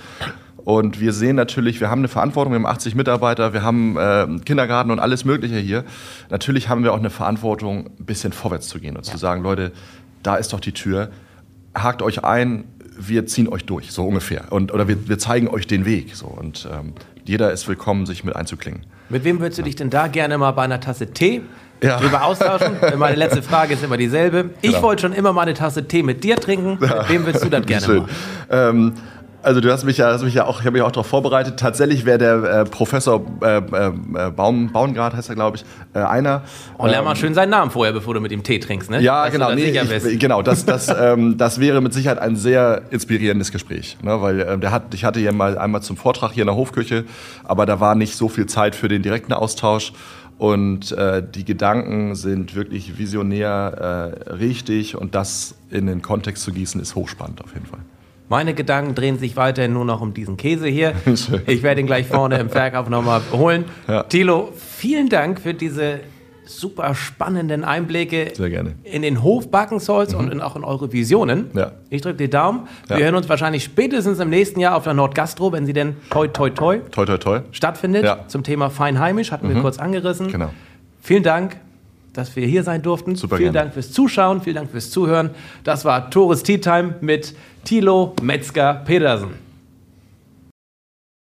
Und wir sehen natürlich, wir haben eine Verantwortung, wir haben 80 Mitarbeiter, wir haben äh, Kindergarten und alles Mögliche hier. Natürlich haben wir auch eine Verantwortung, ein bisschen vorwärts zu gehen und zu sagen, Leute, da ist doch die Tür, hakt euch ein, wir ziehen euch durch, so ungefähr. Und, oder wir, wir zeigen euch den Weg. So. Und ähm, jeder ist willkommen, sich mit einzuklingen. Mit wem würdest du dich denn da gerne mal bei einer Tasse Tee Ja. drüber austauschen? *laughs* Meine letzte Frage ist immer dieselbe. Ich Genau. wollte schon immer mal eine Tasse Tee mit dir trinken. Mit wem würdest du das *laughs* gerne Schön. machen? Ähm, also du hast mich ja, hast mich ja auch, ich habe mich auch darauf vorbereitet. Tatsächlich wäre der äh, Professor äh, äh, Baum, Baumgart, heißt er, glaube ich, äh, einer. Und lern Ähm, mal schön seinen Namen vorher, bevor du mit ihm Tee trinkst, ne? Ja, Dass genau. Nee, ich, genau, das, das, *laughs* ähm, das wäre mit Sicherheit ein sehr inspirierendes Gespräch. Ne? Weil ähm, der hat, ich hatte ja mal einmal zum Vortrag hier in der Hofküche, aber da war nicht so viel Zeit für den direkten Austausch. Und äh, die Gedanken sind wirklich visionär äh, richtig und das in den Kontext zu gießen, ist hochspannend auf jeden Fall. Meine Gedanken drehen sich weiterhin nur noch um diesen Käse hier. *laughs* Ich werde ihn gleich vorne im Verkauf nochmal holen. Ja. Thilo, vielen Dank für diese super spannenden Einblicke. Mhm. in den Hof Backensholz und in, auch in eure Visionen. Ja. Ich drücke die Daumen. Wir Ja. hören uns wahrscheinlich spätestens im nächsten Jahr auf der Nordgastro, wenn sie denn toi toi toi Toi, toi, toi. stattfindet. Ja. Mhm. Zum Thema Feinheimisch hatten wir kurz angerissen. Genau. Vielen Dank, dass wir hier sein durften. Super vielen gerne. Dank fürs Zuschauen, vielen Dank fürs Zuhören. Das war Tores Tea Time mit Thilo Metzger-Pedersen.